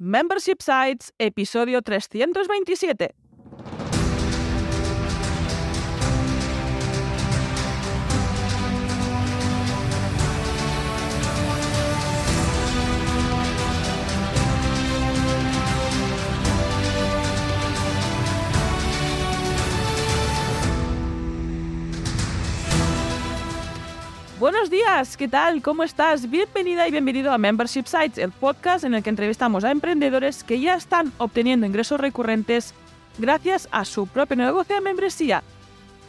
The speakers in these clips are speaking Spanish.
Membership Sites, episodio 327. Buenos días, ¿qué tal? ¿Cómo estás? Bienvenida y bienvenido a Membership Sites, el podcast en el que entrevistamos a emprendedores que ya están obteniendo ingresos recurrentes gracias a su propio negocio de membresía.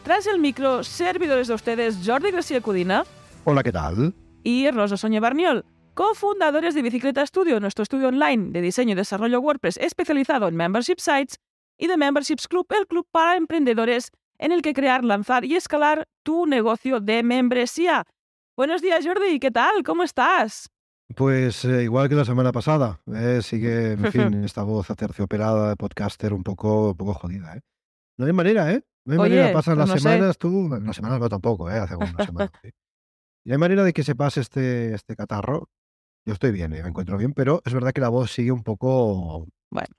Tras el micro, servidores de ustedes Jordi García Cudina. Hola, ¿qué tal? Y Rosa Soña Barniol, cofundadores de Bicicleta Studio, nuestro estudio online de diseño y desarrollo WordPress especializado en Membership Sites, y de Memberships Club, el club para emprendedores en el que crear, lanzar y escalar tu negocio de membresía. Buenos días, Jordi. ¿Qué tal? ¿Cómo estás? Pues eh, igual que la semana pasada. Eh, sigue, en fin, esta voz aterciopelada de podcaster un poco, un poco jodida. ¿eh? No hay manera, ¿eh? No hay manera. Pasan pues las no sé. semanas, tú. Las semanas no tampoco, ¿eh? Hace una semana. sí. Y hay manera de que se pase este, este catarro. Yo estoy bien, ¿eh? me encuentro bien, pero es verdad que la voz sigue un poco. Bueno.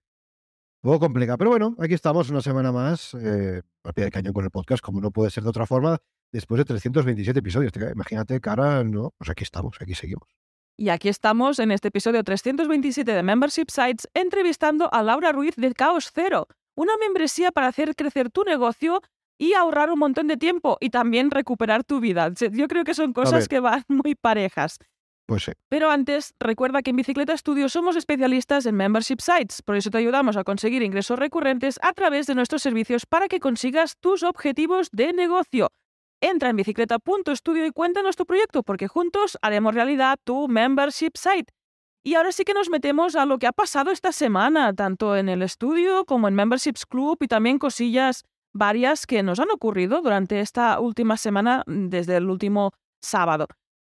Un poco complicada. Pero bueno, aquí estamos una semana más, eh, al pie del cañón con el podcast, como no puede ser de otra forma, después de 327 episodios. Te- Imagínate, cara, no. Pues aquí estamos, aquí seguimos. Y aquí estamos en este episodio 327 de Membership Sites entrevistando a Laura Ruiz de Caos Cero, una membresía para hacer crecer tu negocio y ahorrar un montón de tiempo y también recuperar tu vida. Yo creo que son cosas que van muy parejas. Pues sí. Pero antes, recuerda que en Bicicleta Studio somos especialistas en membership sites, por eso te ayudamos a conseguir ingresos recurrentes a través de nuestros servicios para que consigas tus objetivos de negocio. Entra en bicicleta.studio y cuéntanos tu proyecto, porque juntos haremos realidad tu membership site. Y ahora sí que nos metemos a lo que ha pasado esta semana, tanto en el estudio como en Memberships Club y también cosillas varias que nos han ocurrido durante esta última semana, mm, desde el último sábado.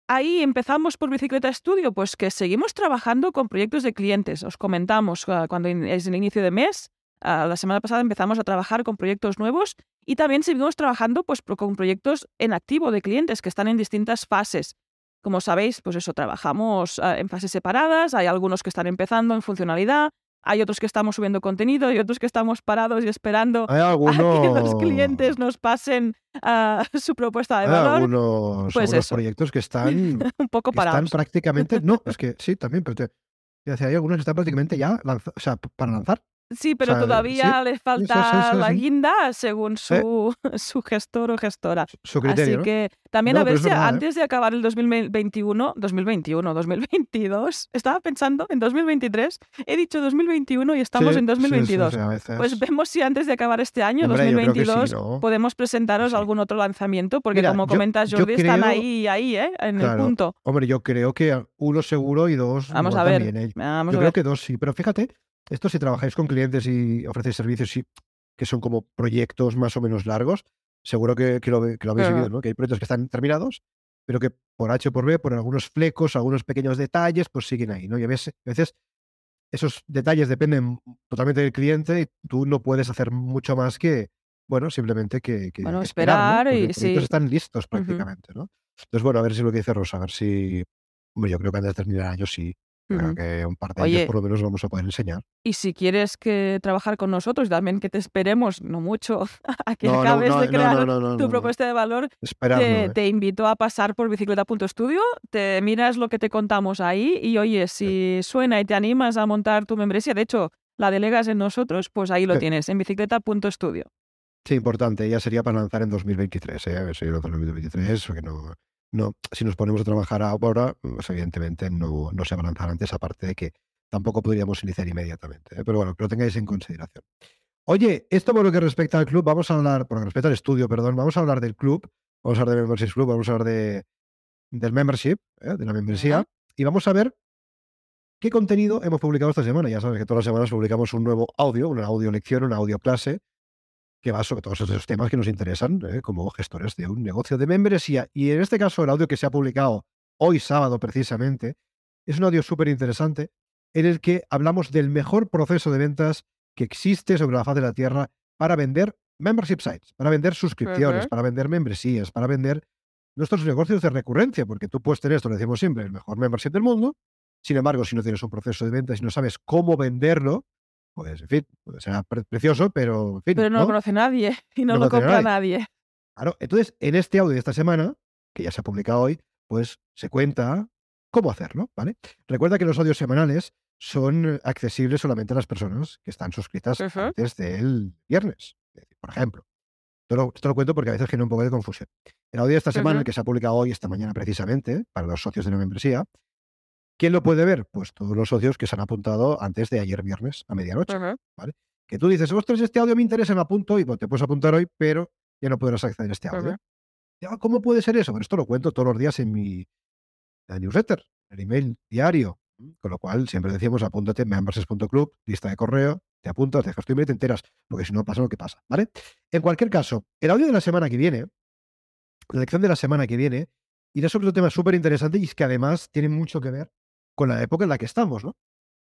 Ahí empezamos por Bicicleta Studio, pues que seguimos trabajando con proyectos de clientes. Os comentamos ah, cuando es el inicio de mes, ah, la semana pasada empezamos a trabajar con proyectos nuevos y también seguimos trabajando pues, con proyectos en activo de clientes que están en distintas fases. Como sabéis, pues eso, trabajamos ah, en fases separadas, hay algunos que están empezando en funcionalidad, hay otros que estamos subiendo contenido y otros que estamos parados y esperando Hay a que los clientes nos pasen ah, su propuesta de hay valor. algunos, Pues algunos proyectos que están, un poco que están parados. prácticamente. No, es que sí, también, pero te, te decía, hay algunos que están prácticamente ya o sea, para lanzar. Sí, pero sea, todavía le falta sí, sí, la sí. guinda según su, su gestor o gestora. Su- criterio. Así ¿no? que también No, a ver si ¿eh? antes de acabar el 2021, 2021, 2022, estaba pensando en 2023, he dicho 2021 y estamos Sí, en sí, sí, 2022. sí. Pues vemos si antes de acabar este año, Hombre, yo creo que sí, 2022, ¿no? podemos presentaros Sí. algún otro lanzamiento, porque Mira, como comentas Jordi, están ahí, ahí, ¿eh? En el punto. Hombre, yo creo que uno seguro y dos. Vamos a ver, también, ¿eh? Vamos Yo a creo ver. que dos sí, pero fíjate, esto si trabajáis con clientes y ofrecéis servicios que son como proyectos más o menos largos, seguro que, que lo, que lo habéis vivido, ¿no? Que hay proyectos que están terminados, pero que por H o por B, por algunos flecos, algunos pequeños detalles, pues siguen ahí, ¿no? Y a veces, a veces esos detalles dependen totalmente del cliente y tú no puedes hacer mucho más que, bueno, simplemente que, que Bueno, ¿no? esperar y los sí. están listos prácticamente, ¿no? Entonces, bueno, a ver si lo que dice Rosa, a ver si... Hombre, yo creo que antes de terminar el año sí. Creo que un par de Oye. ellos por lo menos vamos a poder enseñar. Y si quieres que trabajar con nosotros, también que te esperemos, no mucho, a que No, acabes no, de no, crear no, no, tu propuesta de valor, te, ¿eh? te invito a pasar por bicicleta.studio, te miras lo que te contamos ahí y oye, si suena y te animas a montar tu membresía, de hecho, la delegas en nosotros, pues ahí lo Sí. tienes, en bicicleta.studio. Sí, importante. Ya sería para lanzar en 2023, ¿eh? A ver si lanzar en 2023, porque no, no, si nos ponemos a trabajar ahora, pues evidentemente no, no se va a lanzar antes, aparte de que tampoco podríamos iniciar inmediatamente. ¿eh? Pero bueno, que lo tengáis en consideración. Oye, esto por lo que respecta al club, vamos a hablar, por lo que respecta al estudio, perdón, vamos a hablar del club, vamos a hablar de Membership Club, vamos a hablar de, del membership, ¿eh? de la membresía, y vamos a ver qué contenido hemos publicado esta semana. Ya sabes que todas las semanas publicamos un nuevo audio, una audio lección, una audio clase, que va sobre todos esos temas que nos interesan ¿eh? como gestores de un negocio de membresía. Y en este caso, el audio que se ha publicado hoy sábado precisamente, es un audio súper interesante en el que hablamos del mejor proceso de ventas que existe sobre la faz de la Tierra para vender membership sites, para vender suscripciones, para vender membresías, para vender nuestros negocios de recurrencia, porque tú puedes tener, esto lo decimos siempre, el mejor membership del mundo, Sin embargo, si no tienes un proceso de venta, si no sabes cómo venderlo, pues, en fin, puede ser precioso, pero, en fin, Pero no, lo conoce nadie y no, lo compra nadie. nadie. Claro, entonces, en este audio de esta semana, que ya se ha publicado hoy, pues se cuenta cómo hacerlo, ¿vale? Recuerda que los audios semanales son accesibles solamente a las personas que están suscritas antes del viernes, por ejemplo. Esto lo, lo, cuento porque a veces genera un poco de confusión. El audio de esta semana, el que se ha publicado hoy, esta mañana precisamente, para los socios de la membresía, ¿quién lo puede ver? Pues todos los socios que se han apuntado antes de ayer viernes a medianoche, ¿vale? Que tú dices, ostras, este audio me interesa, me apunto y pues, te puedes apuntar hoy, pero ya no podrás acceder a este audio. ¿Cómo puede ser eso? Bueno, esto lo cuento todos los días en mi newsletter, el email diario. Con lo cual, siempre decimos, apúntate en memberses.club, lista de correo, te apuntas, dejas tu email y te enteras, porque si no pasa lo que pasa, ¿vale? En cualquier caso, el audio de la semana que viene, la lección de la semana que viene, irá sobre un tema súper interesante y es que además tiene mucho que ver con la época en la que estamos, ¿no?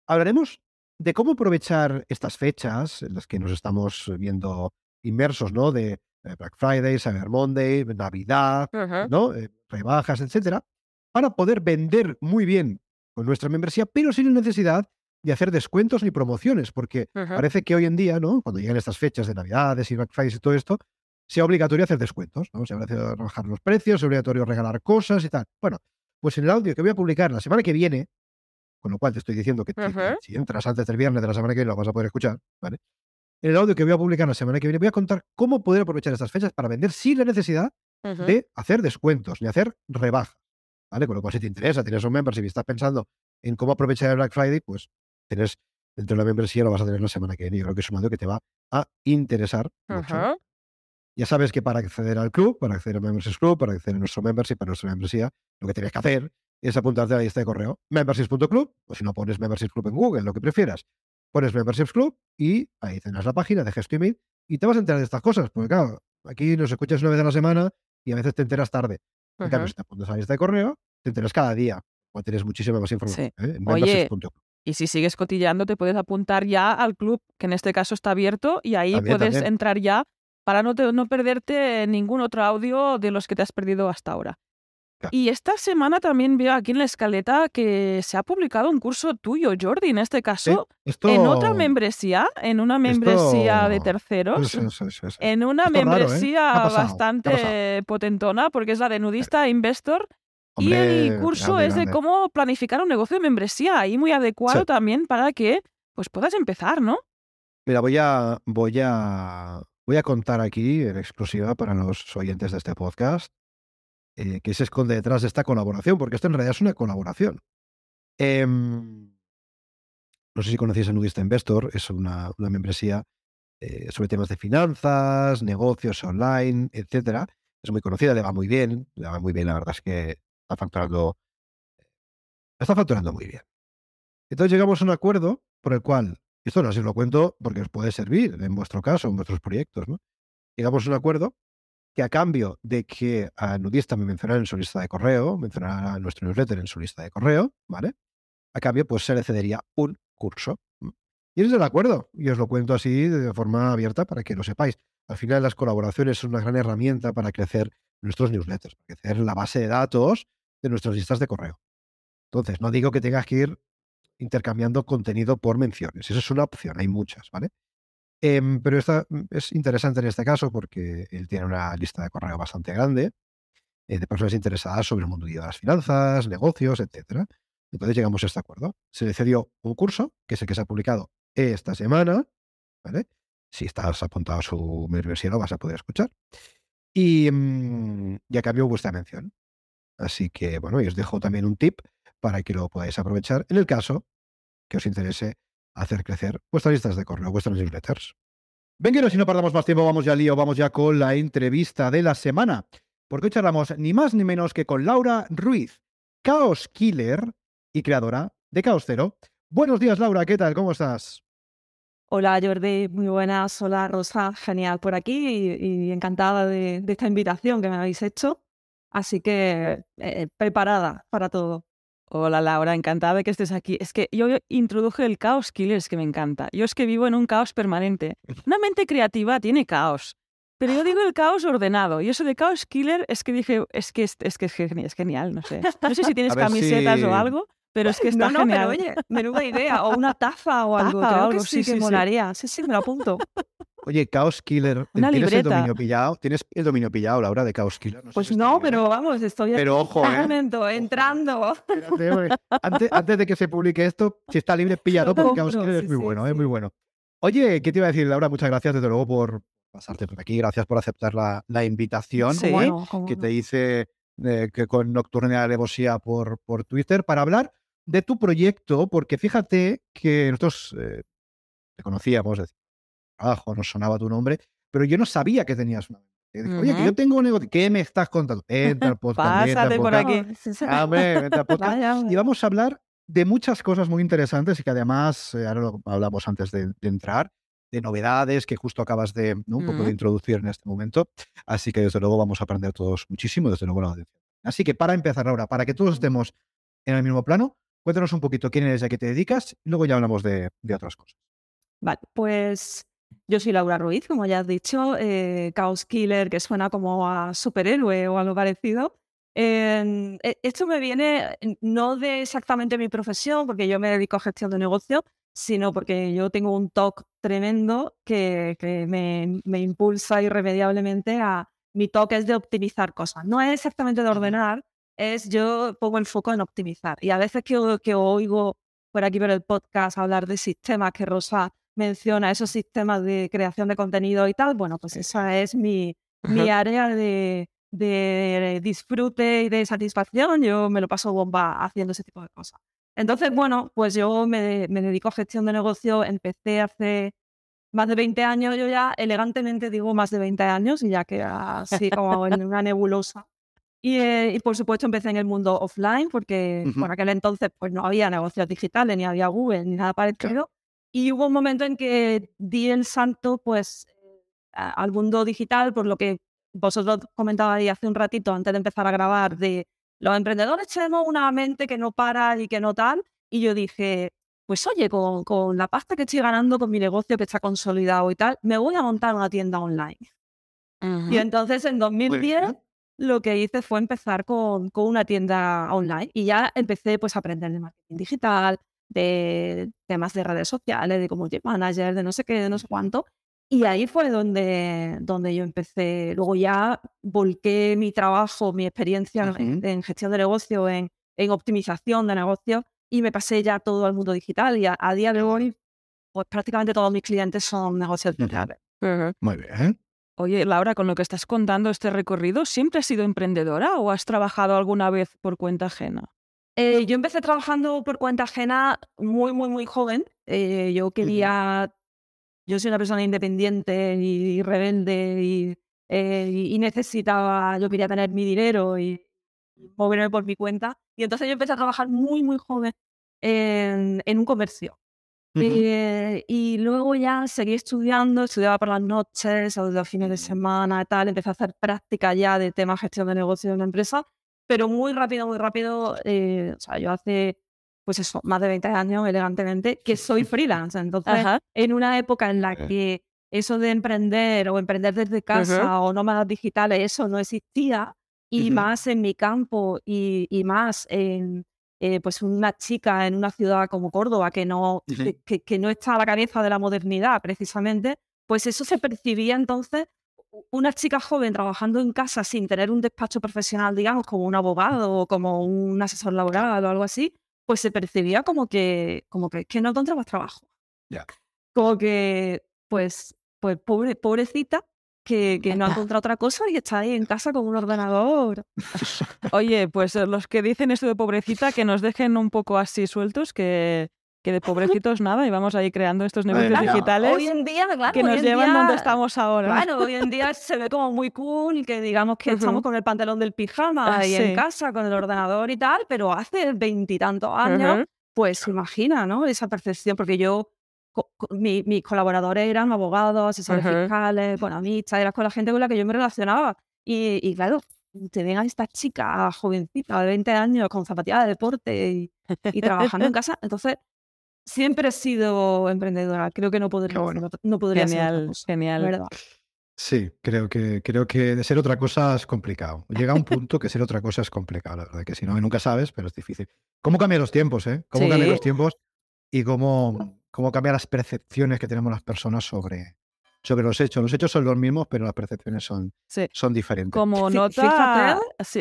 Hablaremos de cómo aprovechar estas fechas en las que nos estamos viendo inmersos, ¿no? De eh, Black Friday, Cyber Monday, Navidad, ¿no? Eh, rebajas, etcétera, para poder vender muy bien con nuestra membresía, pero sin necesidad de hacer descuentos ni promociones, porque parece que hoy en día, ¿no? Cuando llegan estas fechas de Navidades y Black Friday y todo esto, sea obligatorio hacer descuentos, ¿no? Sea obligatorio bajar los precios, sea obligatorio regalar cosas y tal. Bueno, pues en el audio que voy a publicar la semana que viene, con lo cual te estoy diciendo que, si entras antes del viernes de la semana que viene lo vas a poder escuchar, ¿vale? En el audio que voy a publicar la semana que viene voy a contar cómo poder aprovechar estas fechas para vender sin la necesidad de hacer descuentos ni hacer rebajas. ¿vale? Con lo cual, si te interesa, tienes un membership y estás pensando en cómo aprovechar el Black Friday, pues tienes dentro de la membresía lo vas a tener la semana que viene. Yo creo que es un audio que te va a interesar mucho. Ya sabes que para acceder al club, para acceder al Membership Club, para acceder a nuestro membership, a nuestra membresía, lo que tienes que hacer es apuntarte a la lista de correo memberships.club, o si no pones Membership Club en Google, lo que prefieras. Pones Memberships Club y ahí tendrás la página, dejas tu email y te vas a enterar de estas cosas. Porque claro, aquí nos escuchas una vez a la semana y a veces te enteras tarde. En cambio, si te apuntas a la lista de correo, te enteras cada día. O tienes muchísima más información. ¿eh? Oye, y si sigues cotillando, te puedes apuntar ya al club, que en este caso está abierto, y ahí puedes entrar ya para no, no perderte ningún otro audio de los que te has perdido hasta ahora. Y esta semana también veo aquí en la escaleta que se ha publicado un curso tuyo, Jordi, en este caso, en otra membresía, en una membresía de terceros, en una ¿eh? membresía bastante potentona, porque es la de Nudista Investor. y el curso es de cómo planificar un negocio de membresía y muy adecuado también para que pues puedas empezar, ¿no? Mira, voy a, voy a, voy a contar aquí en exclusiva para los oyentes de este podcast eh, que se esconde detrás de esta colaboración, porque esto en realidad es una colaboración. Em, no sé si conocéis a Nudista Investor, es una, membresía eh, sobre temas de finanzas, negocios online, etcétera. Es muy conocida, le va muy bien, le va muy bien, la verdad es que está facturando, está facturando muy bien. Entonces llegamos a un acuerdo por el cual, esto no os lo cuento porque os puede servir en vuestro caso, en vuestros proyectos, ¿no? Llegamos a un acuerdo que a cambio de que a Nudista me mencionara en su lista de correo, mencionara nuestro newsletter en su lista de correo, ¿vale? A cambio, pues se le cedería un curso. Y es el acuerdo. Y os lo cuento así de forma abierta para que lo sepáis. Al final, las colaboraciones son una gran herramienta para crecer nuestros newsletters, para crecer la base de datos de nuestras listas de correo. Entonces, no digo que tengas que ir intercambiando contenido por menciones. Esa es una opción, hay muchas, ¿vale? Em, pero esta mm, es interesante en este caso porque él tiene una lista de correo bastante grande eh, de personas interesadas sobre el mundo de las finanzas, negocios, etc. Entonces llegamos a este acuerdo. Se le cedió un curso, que es el que se ha publicado esta semana. Si estás apuntado a su universidad lo vas a poder escuchar. Y, mm, ya cambió vuestra mención. Así que, bueno, y os dejo también un tip para que lo podáis aprovechar en el caso que os interese hacer crecer vuestras listas de correo, vuestras newsletters. Venga, si no perdamos más tiempo, vamos ya al lío, vamos ya con la entrevista de la semana. Porque hoy charlamos ni más ni menos que con Laura Ruiz, Chaos Killer y creadora de Chaos Cero. Buenos días, Laura, ¿qué tal? ¿Cómo estás? Hola Jordi, muy buenas. Hola Rosa, genial por aquí y, encantada de, esta invitación que me habéis hecho. Así que eh, preparada para todo. Hola Laura, encantada de que estés aquí. Es que yo introduje el caos killers que me encanta. Yo es que vivo en un caos permanente. Una mente creativa tiene caos. Pero yo digo el caos ordenado. Y eso de caos killer es que dije, es que es, que es, genial, no sé. No sé si tienes camisetas o algo, Pero es que está no, no, genial. pero oye, menuda idea. O una taza o algo. Taza o Creo algo, que sí, sí, que sí, sí. molaría. Sí, sí, me lo apunto. Oye, Chaos Killer, Una ¿tienes el dominio pillado? ¿Tienes el dominio pillado, Laura, de Chaos Killer? sé Pues si no, pero vamos, estoy Pero ojo, ¿eh? momento, entrando. Espérate, antes, antes de que se publique esto, si está libre, píllalo, Lo porque Chaos Killer sí, es muy sí, bueno, es sí. muy bueno. Oye, ¿qué te iba a decir, Laura? Muchas gracias, desde luego, por pasarte por aquí. Gracias por aceptar la, la invitación Sí. ¿Cómo ¿eh? no? ¿Cómo que no? te hice eh, que con Nocturna Alevosía por, por Twitter para hablar de tu proyecto, porque fíjate que nosotros eh, te conocíamos, trabajo, nos sonaba tu nombre, pero yo no sabía que tenías una. Te dije, Oye, que yo tengo un negocio. ¿Qué me estás contando? Entra al podcast. entra Pásate por podcast. aquí. No. Ah, al podcast. Vaya, Y vamos a hablar de muchas cosas muy interesantes y que además, eh, ahora lo hablamos antes de, de entrar, de novedades que justo acabas de ¿no? un poco de introducir en este momento. Así que desde luego vamos a aprender todos muchísimo, desde luego la audiencia. Así que para empezar ahora, para que todos estemos en el mismo plano, cuéntanos un poquito quién eres y a qué te dedicas y luego ya hablamos de, de otras cosas. Vale, pues yo soy Laura Ruiz, como ya has dicho, eh, Chaos Killer, que suena como a superhéroe o algo parecido. Eh, esto me viene eh, no de exactamente mi profesión, porque yo me dedico a gestión de negocio, sino porque yo tengo un TOC tremendo que, que me, me impulsa irremediablemente a... Mi TOC es de optimizar cosas, no es exactamente de ordenar, es yo pongo el foco en optimizar. Y a veces que, que oigo por aquí por el podcast hablar de sistemas que Rosa menciona, esos sistemas de creación de contenido y tal, bueno, pues esa es mi, mi área de, de disfrute y de satisfacción. Yo me lo paso bomba haciendo ese tipo de cosas. Entonces, bueno, pues yo me, me dedico a gestión de negocio, empecé hace más de 20 años, yo ya elegantemente digo más de 20 años y ya queda así como en una nebulosa. Y, eh, y, por supuesto empecé en el mundo offline porque Ujú. por aquel entonces pues no había negocios digitales, ni había Google, ni nada parecido. Y hubo un momento en que di el salto pues al mundo digital, por lo que vosotros comentabais hace un ratito antes de empezar a grabar de los emprendedores tenemos una mente que no para y que no tal. Y yo dije, pues oye, con, con la pasta que estoy ganando con mi negocio que está consolidado y tal, me voy a montar una tienda online. Y entonces en 2010 bien. lo que hice fue empezar con, con una tienda online y ya empecé pues a aprender de marketing digital, de temas de redes sociales, de community manager, de no sé qué, de no sé cuánto. Y ahí fue donde, donde yo empecé. Luego ya volqué mi trabajo, mi experiencia en, Ujú. en gestión de negocio, en, en optimización de negocio y me pasé ya todo al mundo digital. Y a, a día de hoy, pues prácticamente todos mis clientes son negocios digitales. Ajá. Muy bien. Oye, Laura, con lo que estás contando este recorrido, ¿siempre has sido emprendedora o has trabajado alguna vez por cuenta ajena? Eh, yo empecé trabajando por cuenta ajena muy, muy, muy joven. Eh, yo quería, yo soy una persona independiente y, rebelde y, eh, y- y necesitaba, yo quería tener mi dinero y moverme por mi cuenta. Y entonces yo empecé a trabajar muy, muy joven en, en un comercio. Ujú. Eh, y luego ya seguí estudiando, estudiaba por las noches o los fines de semana y tal, empecé a hacer práctica ya de temas gestión de negocio de una empresa, pero muy rápido, muy rápido, eh, o sea, yo hace, pues eso, más de 20 años, elegantemente, que soy freelance. Entonces, Ajá. en una época en la Eh. que eso de emprender o emprender desde casa o nómadas digitales, eso no existía, y más en mi campo y, y más en eh, pues una chica en una ciudad como Córdoba que no, que, no está a la cabeza de la modernidad precisamente, pues eso se percibía entonces una chica joven trabajando en casa sin tener un despacho profesional, digamos, como un abogado o como un asesor laboral o algo así, pues se percibía como que, como que, que no encontrabas trabajo. Ya. Como que, pues, pues pobre, pobrecita, que, que no ha encontrado otra cosa y está ahí en casa con un ordenador. Oye, pues eh, los que dicen esto de pobrecita, que nos dejen un poco así sueltos, que, que de pobrecitos nada, y vamos ahí creando estos negocios Claro, digitales Hoy en día, claro, que hoy nos en llevan día- donde estamos ahora. Claro, hoy en día se ve como muy cool que digamos que estamos Ujú. con el pantalón del pijama Ah, y sí. en casa con el ordenador y tal, pero hace veintitantos años, Ujú. pues imagina, ¿no? Esa percepción, porque yo, co- co- mi- mis colaboradores eran abogados, asesores Ujú. fiscales, economistas, eras con la gente con la que yo me relacionaba. Y, y claro, te ven a esta chica jovencita de 20 años con zapatillas de deporte y, y trabajando en casa. Entonces, siempre he sido emprendedora. Creo que no podría, bueno. no podría ser Genial, cosa, genial. ¿verdad? Sí, creo que, creo que de ser otra cosa es complicado. Llega un punto que ser otra cosa es complicado, la verdad, que si no, nunca sabes, pero es difícil. ¿Cómo cambian los tiempos, eh? ¿Cómo cambian los tiempos y cómo, cómo cambian las percepciones que tenemos las personas sobre, sobre los hechos. Los hechos son los mismos, pero las percepciones son, son diferentes. Como nota,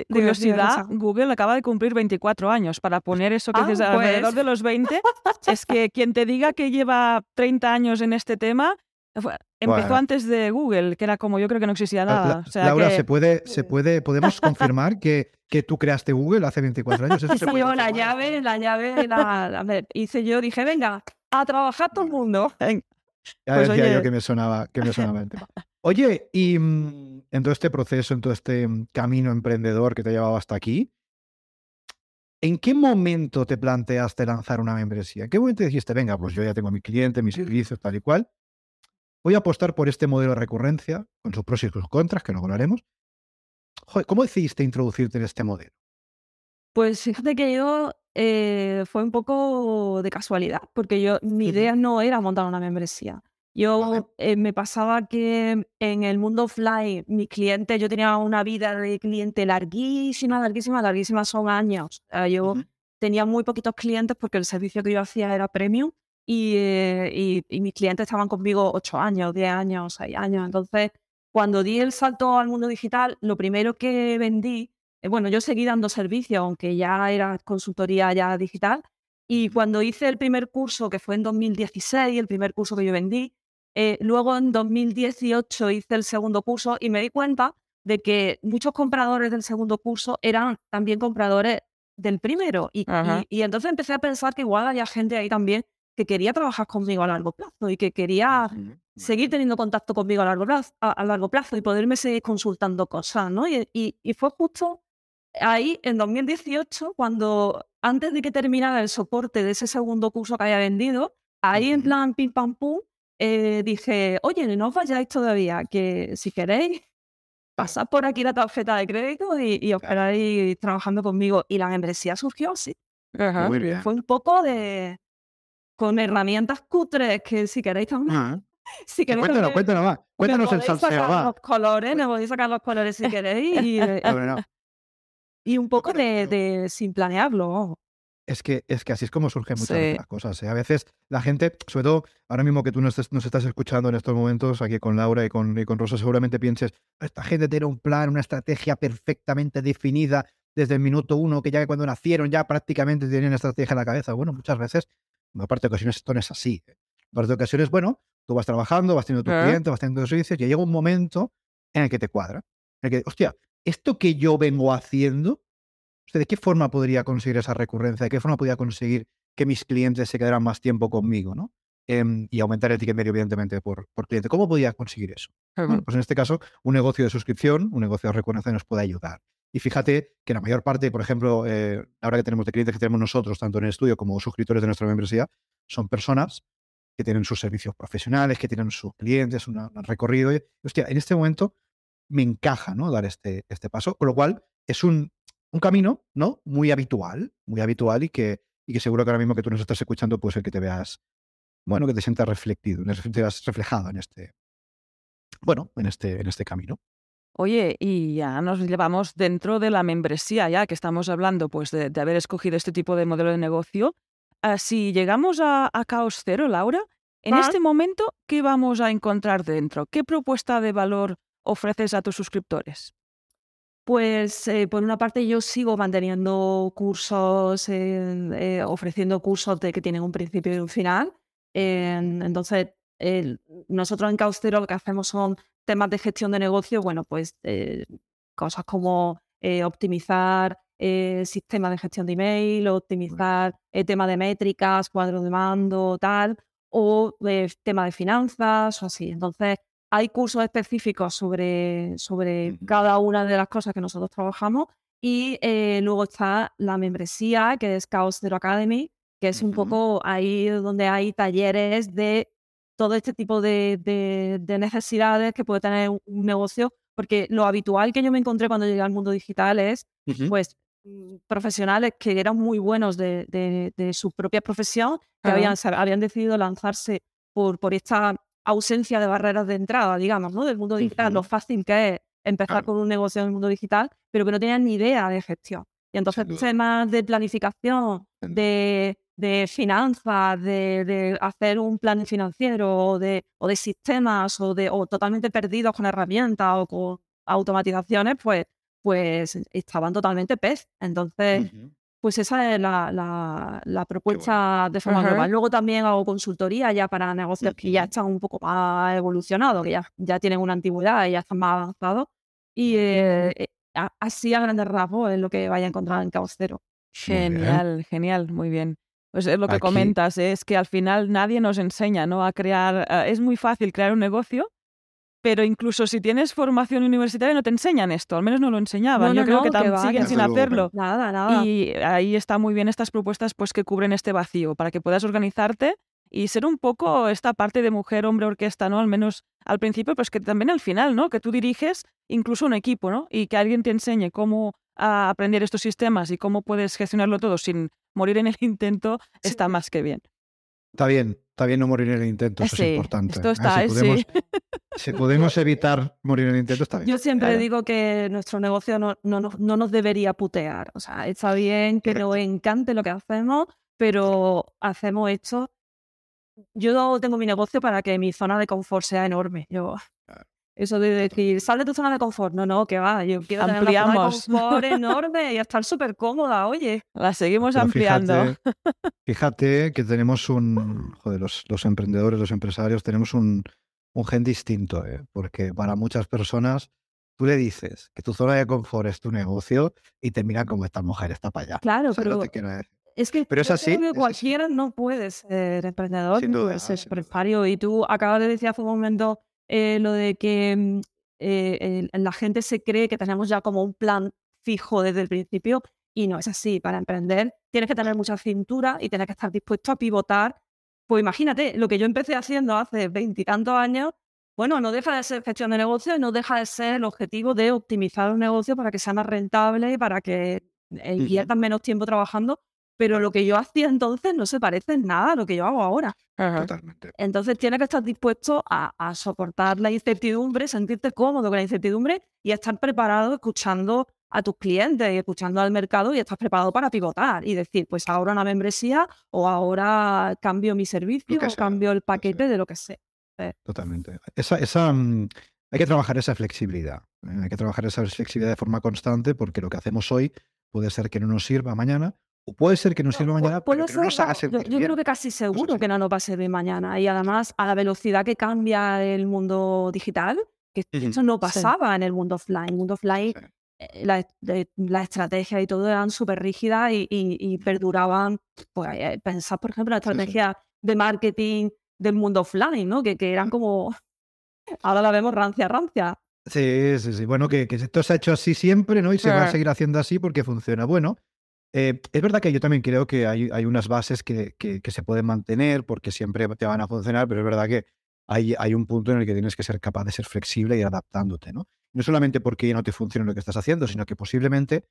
curiosidad, Google acaba de cumplir 24 años. Para poner eso que dices ah, alrededor pues. de los 20, es que quien te diga que lleva 30 años en este tema, empezó antes de Google, que era como yo creo que no existía nada. Laura, ¿se, puede, ¿se puede, podemos confirmar que, que tú creaste Google hace 24 años? ¿Eso yo la llave, la llave, la, hice yo, dije, venga, a trabajar todo el mundo. Ya pues decía yo que me sonaba, que me sonaba el tema. Oye, y mm, en todo este proceso, en todo este mm, camino emprendedor que te ha llevado hasta aquí, ¿en qué momento te planteaste lanzar una membresía? ¿En qué momento dijiste, venga, pues yo ya tengo mi cliente, mis servicios, tal y cual? Voy a apostar por este modelo de recurrencia, con sus pros y sus contras, que luego hablaremos. ¿Cómo decidiste introducirte en este modelo? Pues fíjate que yo eh, fue un poco de casualidad, porque yo mi idea no era montar una membresía. Yo eh, me pasaba que en el mundo offline, mis clientes, yo tenía una vida de cliente larguísima, larguísima, larguísima, son años. yo tenía muy poquitos clientes porque el servicio que yo hacía era premium y, eh, y, mis clientes estaban conmigo ocho años, diez años, seis años. Entonces, cuando di el salto al mundo digital, lo primero que vendí eh, bueno, yo seguí dando servicio, aunque ya era consultoría ya digital. Y cuando hice el primer curso, que fue en 2016, el primer curso que yo vendí, eh, luego en 2018 hice el segundo curso y me di cuenta de que muchos compradores del segundo curso eran también compradores del primero. Y, y, entonces empecé a pensar que igual había gente ahí también que quería trabajar conmigo a largo plazo y que quería seguir teniendo contacto conmigo a largo plazo, a, largo plazo y poderme seguir consultando cosas, ¿no? Y, y, fue justo ahí en 2018, cuando antes de que terminara el soporte de ese segundo curso que había vendido, ahí en plan pim pam pum, eh, dije, oye, no os vayáis todavía, que si queréis, pasad por aquí la tarjeta de crédito y, os quedáis trabajando conmigo. Y la membresía surgió así. Fue un poco de con herramientas cutres que si queréis también. Si queréis cuéntanos, cuéntanos más. Cuéntanos el salseo. Va. Los colores, me podéis sacar los colores si queréis. Y, eh, y un poco de, sin planearlo. Es que, es que así es como surgen muchas de las cosas. ¿eh? A veces la gente, sobre todo ahora mismo que tú nos, estás escuchando en estos momentos aquí con Laura y con, y con Rosa, seguramente pienses, esta gente tiene un plan, una estrategia perfectamente definida desde el minuto uno, que ya cuando nacieron ya prácticamente tienen estrategia en la cabeza. Bueno, muchas veces, en parte de ocasiones esto no es así. ¿eh? En parte de ocasiones, bueno, tú vas trabajando, vas teniendo tus clientes, vas teniendo tus servicios y llega un momento en el que te cuadra. En el que, hostia, esto que yo vengo haciendo, ¿de qué forma podría conseguir esa recurrencia? ¿De qué forma podría conseguir que mis clientes se quedaran más tiempo conmigo? ¿no? Em, y aumentar el ticket medio, evidentemente, por, por cliente. ¿Cómo podría conseguir eso? Bueno, pues en este caso, un negocio de suscripción, un negocio de recurrencia nos puede ayudar. Y fíjate que la mayor parte, por ejemplo, eh, ahora que tenemos de clientes que tenemos nosotros, tanto en el estudio como suscriptores de nuestra membresía, son personas que tienen sus servicios profesionales, que tienen sus clientes, un recorrido. Y, hostia, en este momento me encaja ¿no? dar este, este paso, con lo cual es un, un camino ¿no? muy habitual, muy habitual y que, y que seguro que ahora mismo que tú nos estás escuchando puede ser que te veas, bueno, que te sientas reflectido, te veas reflejado en este, bueno, en este, en este camino. Oye, y ya nos llevamos dentro de la membresía, ya que estamos hablando pues, de, haber escogido este tipo de modelo de negocio. Ah, si llegamos a, a Caos Cero, Laura, en este momento, ¿qué vamos a encontrar dentro? ¿Qué propuesta de valor ofreces a tus suscriptores? Pues eh, por una parte yo sigo manteniendo cursos, eh, ofreciendo cursos de que tienen un principio y un final. entonces, nosotros en Caustero lo que hacemos son temas de gestión de negocio, bueno, pues eh, cosas como optimizar sistemas de gestión de email, optimizar el tema de métricas, cuadro de mando, tal, o tema de finanzas o así. Entonces, hay cursos específicos sobre, sobre cada una de las cosas que nosotros trabajamos y eh, luego está la membresía, que es Chaos Zero Academy, que es un poco ahí donde hay talleres de todo este tipo de, de, necesidades que puede tener un, negocio, porque lo habitual que yo me encontré cuando llegué al mundo digital es, pues, mm, profesionales que eran muy buenos de, de su propia profesión, que habían, habían decidido lanzarse por, por esta ausencia de barreras de entrada, digamos, ¿no? Del mundo digital, lo fácil que es empezar con un negocio en el mundo digital, pero que no tenían ni idea de gestión. Y entonces temas de planificación, de, de finanzas, de, hacer un plan financiero o de, o de sistemas o, de, o totalmente perdidos con herramientas o con automatizaciones, pues, pues estaban totalmente pez. Entonces, pues esa es la, la, propuesta de forma global. Luego también hago consultoría ya para negocios que ya están un poco más evolucionados, que ya, ya tienen una antigüedad y ya están más avanzados. Y eh, eh, así a grandes rasgos es lo que vaya a encontrar en Caos Genial, genial, muy bien. Pues es lo que comentas, es que al final nadie nos enseña ¿no? a crear, eh, es muy fácil crear un negocio, pero incluso si tienes formación universitaria no te enseñan esto, al menos no lo enseñaban. Yo creo que, siguen sin hacerlo. Nada, nada. Y ahí está muy bien estas propuestas pues que cubren este vacío para que puedas organizarte y ser un poco esta parte de mujer, hombre, orquesta, ¿no? Al menos al principio, pues que también al final, ¿no? Que tú diriges incluso un equipo, ¿no? Y que alguien te enseñe cómo aprender estos sistemas y cómo puedes gestionarlo todo sin morir en el intento, está más que bien. Está bien, está bien no morir en el intento, eso es importante. Esto ¿eh? está, si, podemos, si, podemos, evitar morir en el intento, está bien. Yo siempre digo que nuestro negocio no, no, no, nos debería putear. O sea, está bien que nos encante lo que hacemos, pero hacemos esto. Yo tengo mi negocio para que mi zona de confort sea enorme. Yo, eso de decir, sal de tu zona de confort. No, no, que va. Yo quiero Ampliamos. tener una zona de confort enorme y estar súper cómoda, oye. La seguimos ampliando. Fíjate, que tenemos un. Joder, los, los emprendedores, los empresarios, tenemos un, un gen distinto, ¿eh? porque para muchas personas tú le dices que tu zona de confort es tu negocio y te miran como esta mujer está para allá. Claro, pero. Es que, pero es así. cualquiera no puede ser emprendedor, no puede ser empresario. Y tú acabas de decir hace un momento eh, lo de que mm, eh, la gente se cree que tenemos ya como un plan fijo desde el principio y no es así. Para emprender tienes que tener mucha cintura y tienes que estar dispuesto a pivotar. Pues imagínate, lo que yo empecé haciendo hace veintitantos años, bueno, no deja de ser gestión de negocio y no deja de ser el objetivo de optimizar un negocio para que sea más rentable y para que inviertan menos tiempo trabajando pero lo que yo hacía entonces no se parece en nada a lo que yo hago ahora. Totalmente. Entonces tienes que estar dispuesto a, soportar la incertidumbre, sentirte cómodo con la incertidumbre y estar preparado escuchando a tus clientes y escuchando al mercado y estás preparado para pivotar y decir, pues ahora una membresía o ahora cambio mi servicio o cambio el paquete de lo que sea. Totalmente. Esa, esa, mm, hay que trabajar esa flexibilidad. ¿eh? Hay que trabajar esa flexibilidad de forma constante porque lo que hacemos hoy puede ser que no nos sirva mañana o puede ser que nos sirva mañana, pero que no nos haga Yo, yo creo que casi seguro que no nos va a servir mañana. Y además, a la velocidad que cambia el mundo digital, que eso no pasaba en el mundo offline. El mundo offline, eh, la, la, estrategia y todo eran súper rígidas y, y, perduraban. Pues, eh, pensad, por ejemplo, la estrategia de marketing del mundo offline, ¿no? Que, que eran como. Ahora la vemos rancia, rancia. Sí, sí, sí. Bueno, que, que esto se ha hecho así siempre, ¿no? Y se va a seguir haciendo así porque funciona. Bueno, eh, es verdad que yo también creo que hay, hay unas bases que, que, se pueden mantener porque siempre te van a funcionar, pero es verdad que hay, hay un punto en el que tienes que ser capaz de ser flexible y adaptándote, ¿no? No solamente porque ya no te funcione lo que estás haciendo, sino que posiblemente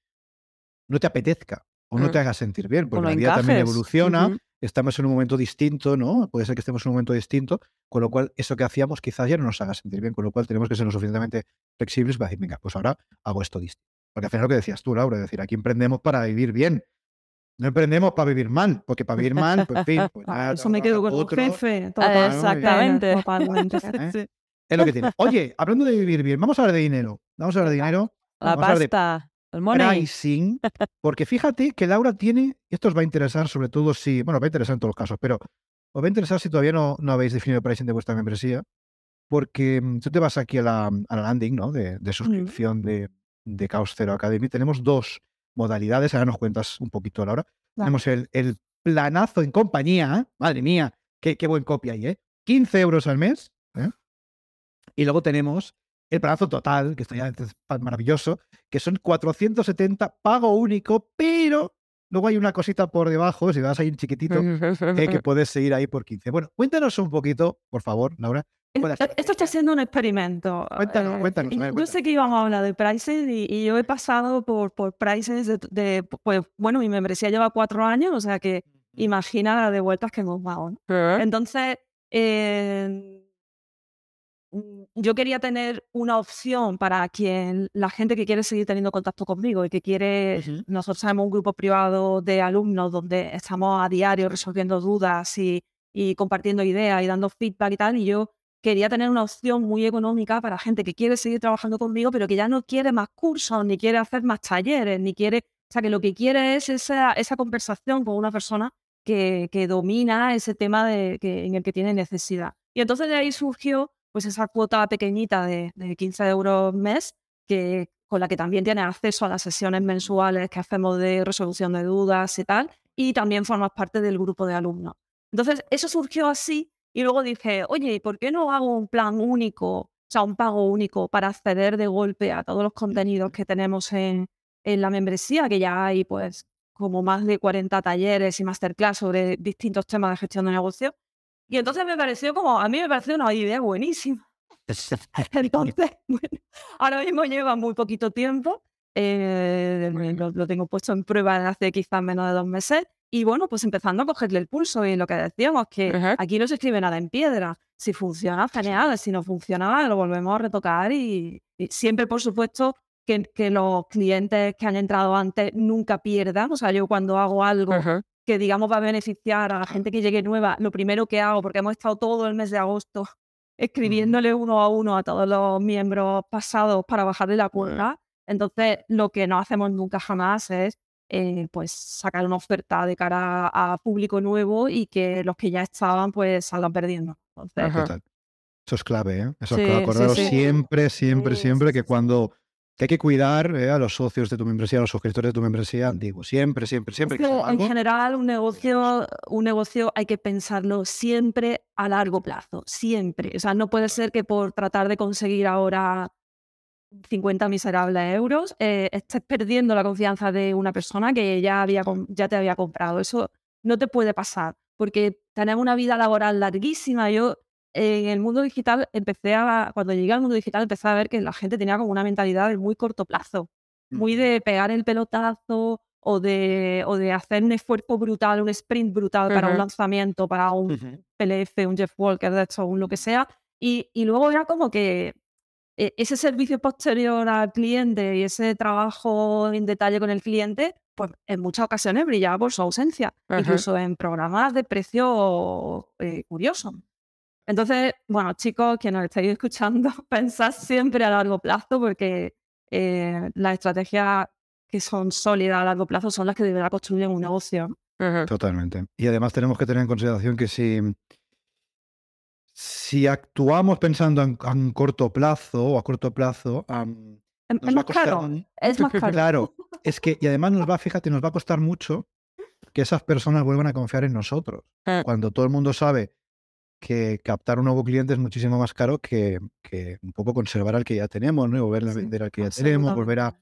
no te apetezca o no te haga sentir bien, porque la vida también evoluciona, estamos en un momento distinto, ¿no? Puede ser que estemos en un momento distinto, con lo cual eso que hacíamos quizás ya no nos haga sentir bien, con lo cual tenemos que ser lo suficientemente flexibles para decir, venga, pues ahora hago esto distinto. Porque al final lo que decías tú, Laura, es decir, aquí emprendemos para vivir bien. No emprendemos para vivir mal, porque para vivir mal, pues en fin. Pues ah, eso me quedo con otro jefe. exactamente. ¿Eh? Es lo que tiene. Oye, hablando de vivir bien, vamos a hablar de dinero. Vamos a hablar de dinero. La pasta. el money. Pricing. Porque fíjate que Laura tiene, y esto os va a interesar sobre todo si, bueno, va a interesar en todos los casos, pero os va a interesar si todavía no, no habéis definido el pricing de vuestra membresía, porque mm, tú te vas aquí a la, a la landing, ¿no? De, de suscripción de, de Chaos Zero Academy, tenemos dos modalidades. Ahora nos cuentas un poquito, Laura. Tenemos el, el, planazo en compañía. Madre mía, qué, qué, buen copia ahí, ¿eh? 15 euros al mes. ¿eh? Y luego tenemos el planazo total, que está ya maravilloso, que son 470 pago único, pero luego hay una cosita por debajo, si vas ahí un chiquitito, eh, que puedes seguir ahí por 15. Bueno, cuéntanos un poquito, por favor, Laura, esto está siendo un experimento. Cuéntanos, eh, cuéntanos. Yo sé que íbamos a hablar de prices y, yo he pasado por, por prices de, pues, bueno, mi membresía lleva cuatro años, o sea que imagina las de vueltas que hemos dado. Entonces, mm, yo quería tener una opción para quien la gente que quiere seguir teniendo contacto conmigo y que quiere, nosotros tenemos un grupo privado de alumnos donde estamos a diario resolviendo dudas y, y compartiendo ideas y dando feedback y tal, y yo quería tener una opción muy económica para gente que quiere seguir trabajando conmigo, pero que ya no quiere más cursos, ni quiere hacer más talleres, ni quiere, o sea, que lo que quiere es esa, esa conversación con una persona que, que domina ese tema de, que, en el que tiene necesidad. Y entonces de ahí surgió pues esa cuota pequeñita de, de 15 euros mes, que, con la que también tiene acceso a las sesiones mensuales que hacemos de resolución de dudas y tal, y también formas parte del grupo de alumnos. Entonces, eso surgió así y luego dije, oye, ¿por qué no hago un plan único, o sea, un pago único para acceder de golpe a todos los contenidos que tenemos en, en la membresía, que ya hay pues como más de 40 talleres y masterclass sobre distintos temas de gestión de negocio? Y entonces me pareció como, a mí me pareció una idea buenísima. Entonces, bueno, ahora mismo lleva muy poquito tiempo, eh, lo, lo, tengo puesto en prueba hace quizás menos de dos meses y bueno, pues empezando a cogerle el pulso y lo que decíamos, que aquí no se escribe nada en piedra. Si funciona, genial. Si no funciona, lo volvemos a retocar y, siempre, por supuesto, que, que, los clientes que han entrado antes nunca pierdan. O sea, yo cuando hago algo que, digamos, va a beneficiar a la gente que llegue nueva, lo primero que hago, porque hemos estado todo el mes de agosto escribiéndole uno a uno a todos los miembros pasados para bajarle la cuerda, entonces lo que no hacemos nunca jamás es eh, pues sacar una oferta de cara a público nuevo y que los que ya estaban pues salgan perdiendo. Eso es clave, ¿eh? Eso es clave. Acordaros siempre, siempre, siempre que cuando hay que cuidar ¿eh? a los socios de tu membresía, a los suscriptores de tu membresía, digo, siempre, siempre, siempre. en general, un negocio, un negocio hay que pensarlo siempre a largo plazo, siempre. O sea, no puede ser que por tratar de conseguir ahora 50 miserables euros, eh, estés perdiendo la confianza de una persona que ya, había, ya te había comprado. Eso no te puede pasar, porque tenemos una vida laboral larguísima. Yo en el mundo digital empecé a, cuando llegué al mundo digital, empecé a ver que la gente tenía como una mentalidad de muy corto plazo, muy de pegar el pelotazo o de, o de hacer un esfuerzo brutal, un sprint brutal para un lanzamiento, para un PLF, un Jeff Walker, de hecho, un lo que sea. Y, y luego era como que ese servicio posterior al cliente y ese trabajo en detalle con el cliente, pues en muchas ocasiones brillaba por su ausencia, incluso en programas de precio eh, curioso. Entonces, bueno, chicos que nos estáis escuchando, pensad siempre a largo plazo porque eh, las estrategias que son sólidas a largo plazo son las que deberá construir un negocio. Totalmente. Y además tenemos que tener en consideración que si si actuamos pensando en, corto plazo o a corto plazo, es más caro. Es más caro. Claro, es que, y además nos va, fíjate, nos va a costar mucho que esas personas vuelvan a confiar en nosotros. Ah. Cuando todo el mundo sabe que captar un nuevo cliente es muchísimo más caro que, que un poco conservar al que ya tenemos, ¿no? volver a vender al que ya tenemos, volver a.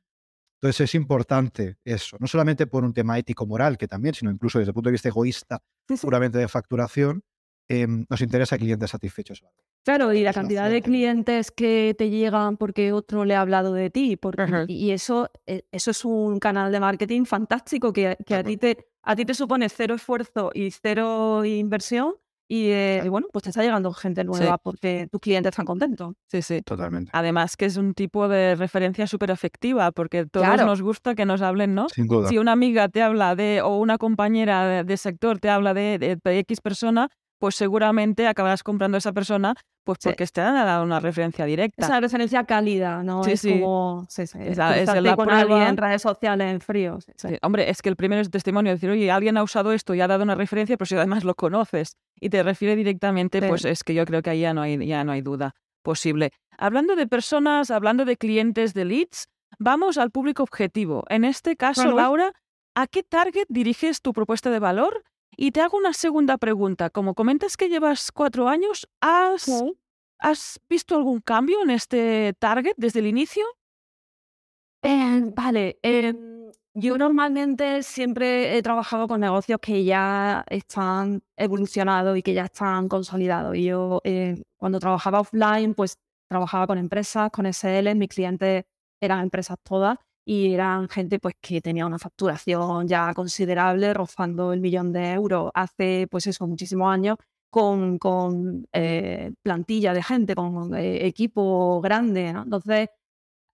Entonces es importante eso, no solamente por un tema ético-moral, que también, sino incluso desde el punto de vista egoísta, puramente de facturación, Em, nos interesa clientes satisfechos. Claro, y la cantidad de clientes que te llegan porque otro le ha hablado de ti, porque, y eso, e, eso es un canal de marketing fantástico que, que a, ti te, a ti te supone cero esfuerzo y cero inversión. Y, eh, bueno, pues te está llegando gente nueva porque tus clientes están contentos. Sí, sí. Totalmente. Además que es un tipo de referencia súper efectiva porque todos nos gusta que nos hablen, ¿no? Sin duda. Si una amiga te habla de, o una compañera de, sector te habla de, de X persona, pues seguramente acabarás comprando a esa persona pues porque te han dado una referencia directa. Es una referencia cálida, ¿no? Sí, es sí. como... Sí, sí. Es, la con en redes sociales en frío. Hombre, es que el primero es testimonio, decir, oye, alguien ha usado esto y ha dado una referencia, pero si además lo conoces y te refiere directamente, pues es que yo creo que ahí ya no hay, ya no hay duda posible. Hablando de personas, hablando de clientes de leads, vamos al público objetivo. En este caso, Laura, ¿a qué target diriges tu propuesta de valor y te hago una segunda pregunta. Como comentas que llevas cuatro años, ¿has, ¿has visto algún cambio en este target desde el inicio? Eh, vale. Em, yo normalmente siempre he trabajado con negocios que ya están evolucionados y que ya están consolidados. Y yo eh, cuando trabajaba offline, pues trabajaba con empresas, con SL, mis clientes eran empresas todas y eran gente pues que tenía una facturación ya considerable, rozando el millón de euros hace pues eso, muchísimos años con, con eh, plantilla de gente, con eh, equipo grande, ¿no? Entonces,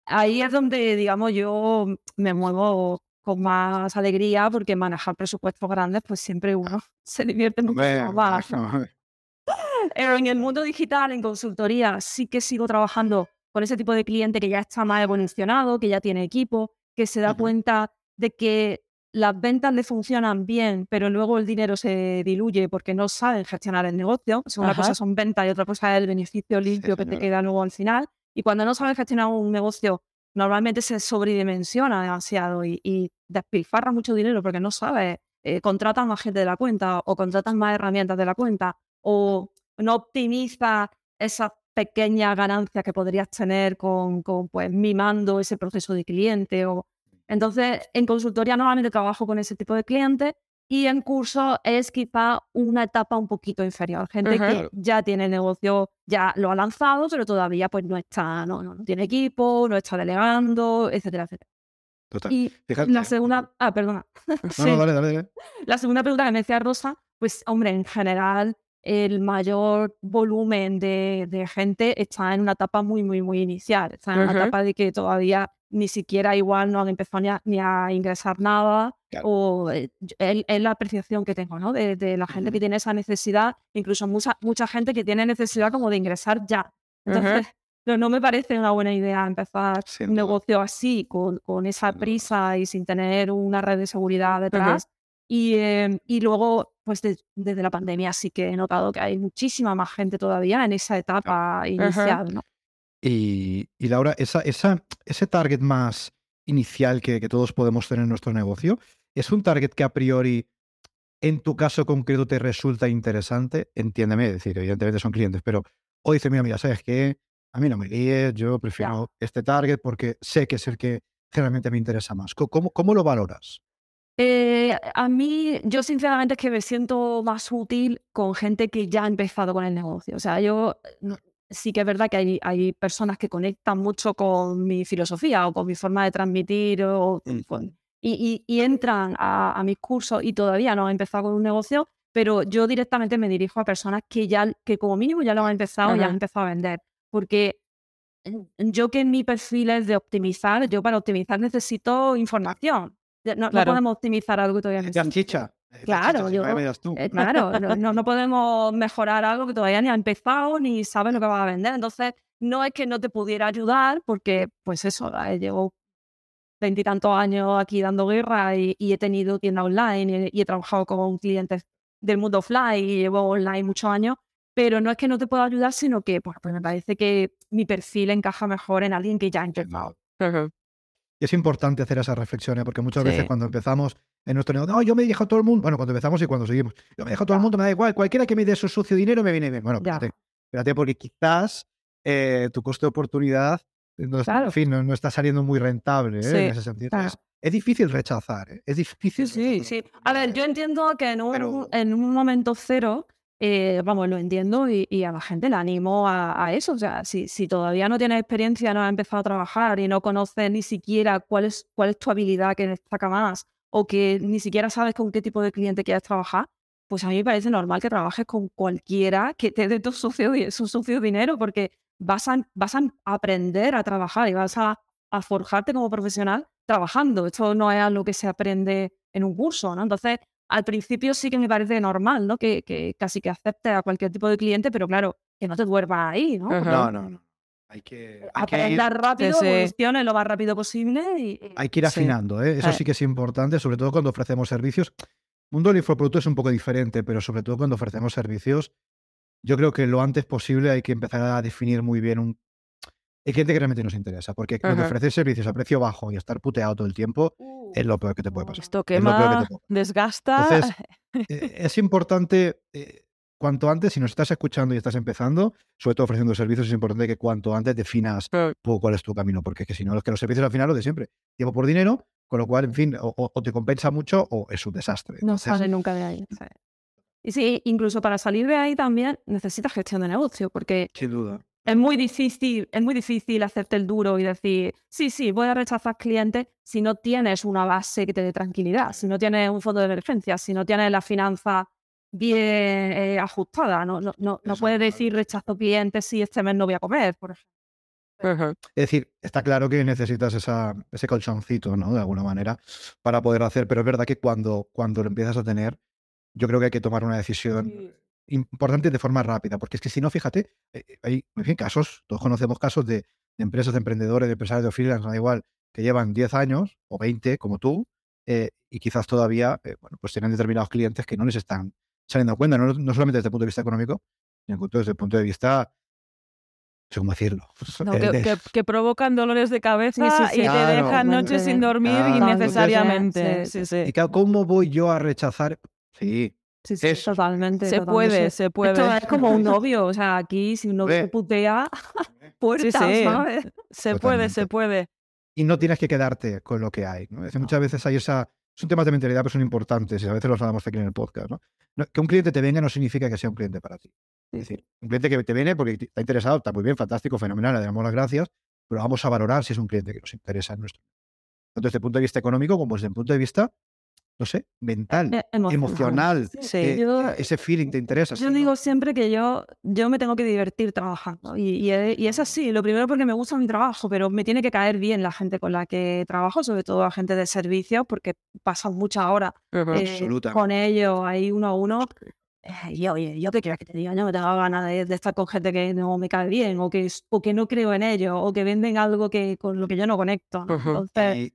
ahí es donde, digamos, yo me muevo con más alegría porque manejar presupuestos grandes, pues siempre uno se divierte mucho más. Pero en el mundo digital, en consultoría, sí que sigo trabajando con ese tipo de cliente que ya está más evolucionado, que ya tiene equipo, que se da cuenta de que las ventas le funcionan bien, pero luego el dinero se diluye porque no saben gestionar el negocio. una cosa son ventas y otra cosa es el beneficio limpio que te queda luego al final. Y cuando no sabes gestionar un negocio, normalmente se sobredimensiona demasiado y, y despilfarra mucho dinero porque no sabes, eh, contratas más gente de la cuenta o contratas más herramientas de la cuenta o no optimiza esas pequeñas ganancias que podrías tener con, con pues, mimando ese proceso de cliente o entonces, en consultoría normalmente trabajo con ese tipo de clientes y en curso es quizá una etapa un poquito inferior. Gente que ya tiene el negocio, ya lo ha lanzado, pero todavía pues no está, no, no, tiene equipo, no está delegando, etcétera, etcétera. Total. Y la segunda, ah, perdona. No, no, dale, dale, La segunda pregunta que me decía Rosa, pues hombre, en general el mayor volumen de, de, gente está en una etapa muy, muy, muy inicial. Está en una etapa de que todavía ni siquiera igual no han empezado ni a, ingresar nada. O eh, es, la apreciación que tengo, ¿no? De, la gente que tiene esa necesidad, incluso mucha, mucha gente que tiene necesidad como de ingresar ya. Entonces, no, me parece una buena idea empezar un negocio así, con, con esa prisa y sin tener una red de seguridad detrás. Y, em, y luego, pues desde la pandemia sí que he notado que hay muchísima más gente todavía en esa etapa inicial, ¿no? Y, y, Laura, esa, esa, ese target más inicial que, que, todos podemos tener en nuestro negocio, ¿es un target que a priori, en tu caso concreto, te resulta interesante? Entiéndeme, es decir, evidentemente son clientes, pero o dice, mira, mira, ¿sabes qué? A mí no me líes, yo prefiero este target porque sé que es el que generalmente me interesa más. ¿Cómo, cómo lo valoras? Eh, a mí, yo sinceramente es que me siento más útil con gente que ya ha empezado con el negocio. O sea, yo sí que es verdad que hay, hay personas que conectan mucho con mi filosofía o con mi forma de transmitir o, mm. y, y, entran a, a, mis cursos y todavía no han empezado con un negocio, pero yo directamente me dirijo a personas que ya, que como mínimo ya lo han empezado y ya han empezado a vender. Porque yo que mi perfil es de optimizar, yo para optimizar necesito información. No, podemos optimizar algo que todavía no existe. chicha. Claro, yo, eh, claro no, no, podemos mejorar algo que todavía ni ha empezado ni sabe lo que va a vender. Entonces, no es que no te pudiera ayudar, porque, pues eso, eh, llevo veintitantos años aquí dando guerra y, he tenido tienda online y, he trabajado con clientes del mundo offline y llevo online muchos años, pero no es que no te pueda ayudar, sino que pues, pues me parece que mi perfil encaja mejor en alguien que ya ha empezado es importante hacer esas reflexiones, porque muchas veces cuando empezamos en nuestro negocio, no, yo me dejo a todo el mundo, bueno, cuando empezamos y cuando seguimos, yo me dejo a todo el mundo, me da igual, cualquiera que me dé su sucio dinero me viene bien. Bueno, espérate, espérate porque quizás eh, tu coste de oportunidad, no, en fin, no, está saliendo muy rentable ¿eh? en ese sentido. Es, difícil rechazar, ¿eh? es difícil. Sí, sí. A ver, yo entiendo que en un, en un momento cero eh, vamos, lo entiendo y, a la gente le animo a, eso. O sea, si, si, todavía no tienes experiencia, no has empezado a trabajar y no conoces ni siquiera cuál es, cuál es tu habilidad que destaca más o que ni siquiera sabes con qué tipo de cliente quieres trabajar, pues a mí me parece normal que trabajes con cualquiera que te dé tu sucio, su sucio dinero porque vas a, vas a aprender a trabajar y vas a, a forjarte como profesional trabajando. Esto no es algo que se aprende en un curso, ¿no? Entonces, al principio sí que me parece normal, ¿no? Que, que, casi que acepte a cualquier tipo de cliente, pero claro, que no te duermas ahí, ¿no? No, no, no. Hay que, hay que ir, rápido, lo más rápido posible. Y, hay que ir afinando, ¿eh? Eso sí que es importante, sobre todo cuando ofrecemos servicios. El mundo del infoproducto es un poco diferente, pero sobre todo cuando ofrecemos servicios, yo creo que lo antes posible hay que empezar a definir muy bien un hay gente que realmente nos interesa, porque cuando ofrecer servicios a precio bajo y estar puteado todo el tiempo uh. Es lo peor que te puede pasar. Esto quema, desgasta. Entonces, eh, es importante, eh, cuanto antes, si nos estás escuchando y estás empezando, sobre todo ofreciendo servicios, es importante que cuanto antes definas cuál es tu camino, porque es que si no, es que los servicios al final lo de siempre, tiempo por dinero, con lo cual, en fin, o, te compensa mucho o es un desastre. No sale nunca de ahí. Y sí, incluso para salir de ahí también necesitas gestión de negocio, porque Sin duda es muy difícil, es muy difícil hacerte el duro y decir, sí, sí, voy a rechazar clientes si no tienes una base que te dé tranquilidad, si no tienes un fondo de emergencia, si no tienes la finanza bien eh, ajustada. No, no, no, no puedes decir rechazo clientes si este mes no voy a comer, por ejemplo. Es decir, está claro que necesitas esa, ese colchoncito, ¿no? De alguna manera, para poder hacer, pero es verdad que cuando, cuando lo empiezas a tener, yo creo que hay que tomar una decisión importante de forma rápida, porque es que si no, fíjate, eh, eh, hay en fin, casos, todos conocemos casos de, empresas, de emprendedores, de empresarios de freelance, da igual, que llevan 10 años o 20 como tú, eh, y quizás todavía, bueno, pues tienen determinados clientes que no les están saliendo a cuenta, no, no solamente desde el punto de vista económico, sino desde el punto de vista sé cómo decirlo. que, provocan dolores de cabeza y te dejan noches sin dormir innecesariamente. ¿Y cómo voy yo a rechazar? Sí. Sí, totalmente. Se puede, se puede. Esto es como un novio, o sea, aquí si un novio se putea, puertas, ¿sabes? Se puede, se puede. Y no tienes que quedarte con lo que hay. Muchas veces hay esa... Son temas de mentalidad, pero son importantes y a veces los hablamos aquí en el podcast. ¿no? Que un cliente te venga no significa que sea un cliente para ti. Es decir, un cliente que te viene porque está interesado, está muy bien, fantástico, fenomenal, le damos las gracias, pero vamos a valorar si es un cliente que nos interesa en nuestro. Tanto desde el punto de vista económico como desde el punto de vista, no sé, mental, e, emocional, eh, ese feeling te interesa. Yo digo siempre que yo, yo me tengo que divertir trabajando y, y, es así. Lo primero porque me gusta mi trabajo, pero me tiene que caer bien la gente con la que trabajo, sobre todo la gente de servicios, porque pasan muchas horas eh, con ellos ahí uno a uno eh, y oye, yo qué quieres que te diga, yo me tengo ganas de, estar con gente que no me cae bien o que, o que no creo en ello o que venden algo que, con lo que yo no conecto. Entonces,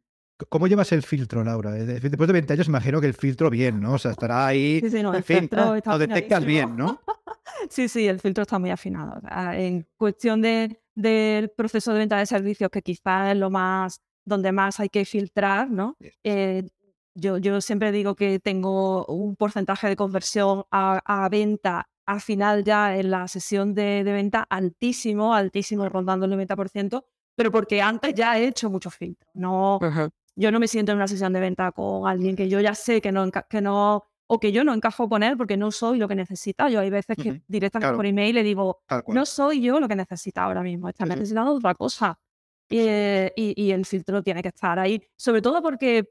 ¿Cómo llevas el filtro, Laura? Después de 20 años imagino que el filtro bien, ¿no? O sea, estará ahí, sí, sí, no, en fin, lo detectas bien, ¿no? sí, sí, el filtro está muy afinado. En cuestión de, del proceso de venta de servicios, que quizás es lo más, donde más hay que filtrar, ¿no? Eh, yo, yo siempre digo que tengo un porcentaje de conversión a, venta al final ya en la sesión de, venta altísimo, altísimo, rondando el 90%, pero porque antes ya he hecho mucho filtro. No, Yo no me siento en una sesión de venta con alguien que yo ya sé que no, que no o que yo no encajo con él porque no soy lo que necesita. Yo hay veces que directamente por email le digo, no soy yo lo que necesita ahora mismo, está necesitando otra cosa. y, y, el filtro tiene que estar ahí, sobre todo porque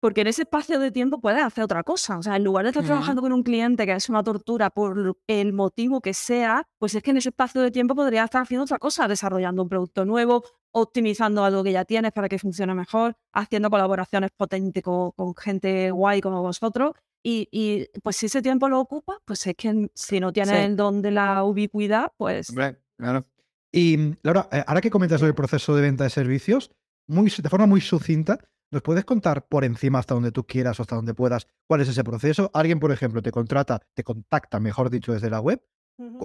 porque en ese espacio de tiempo puedes hacer otra cosa. O sea, en lugar de estar trabajando con un cliente que es una tortura por el motivo que sea, pues es que en ese espacio de tiempo podrías estar haciendo otra cosa, desarrollando un producto nuevo, optimizando algo que ya tienes para que funcione mejor, haciendo colaboraciones potentes con, gente guay como vosotros. Y, pues si ese tiempo lo ocupa, pues es que si no tienes el don de la ubicuidad, pues... claro. Y Laura, eh, ahora que comentas sobre el proceso de venta de servicios, muy, de forma muy sucinta, ¿Nos puedes contar por encima hasta donde tú quieras o hasta donde puedas cuál es ese proceso? Alguien, por ejemplo, te contrata, te contacta, mejor dicho, desde la web.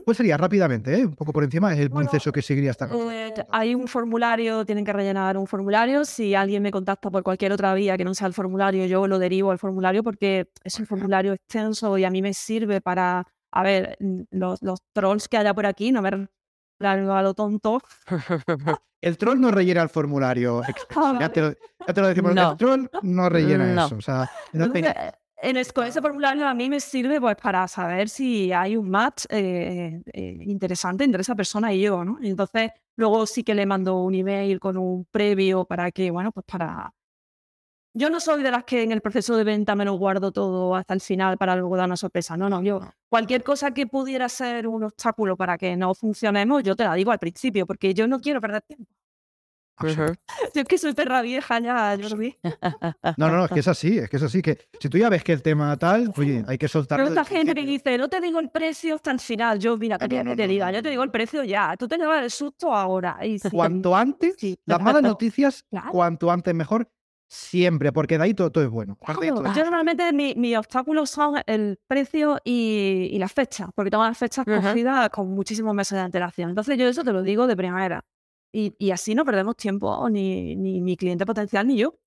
¿Cuál sería rápidamente, eh? un poco por encima, es el proceso que seguiría hasta eh, Hay un formulario, tienen que rellenar un formulario. Si alguien me contacta por cualquier otra vía que no sea el formulario, yo lo derivo al formulario porque es un formulario extenso y a mí me sirve para, a ver, los, los trolls que haya por aquí no me a lo tonto. El troll no rellena el formulario. Ah, ya, te lo, decimos. El troll no rellena eso. O sea, en ese formulario a mí me sirve pues para saber si hay un match eh, eh, interesante entre esa persona y yo, ¿no? entonces luego sí que le mando un email con un previo para que, bueno, pues para yo no soy de las que en el proceso de venta me lo guardo todo hasta el final para luego dar una sorpresa. No, no, yo cualquier cosa que pudiera ser un obstáculo para que no funcionemos, yo te la digo al principio, porque yo no quiero perder tiempo. Yo es que soy perra vieja ya, Jordi. No, no, no, es que es así, es que es así, que si tú ya ves que el tema tal, oye, hay que soltar. Pero esta gente que dice, no te digo el precio hasta el final, yo, mira, que te diga, yo te digo el precio ya, tú te llevas el susto ahora. Cuanto antes, las malas noticias, cuanto antes mejor, Siempre, porque de ahí todo, es bueno. yo normalmente mis mi obstáculos son el precio y, y las fechas, porque tengo las fechas cogidas con muchísimos meses de antelación. Entonces yo eso te lo digo de primera. Y, y así no perdemos tiempo, ni, ni mi cliente potencial ni yo.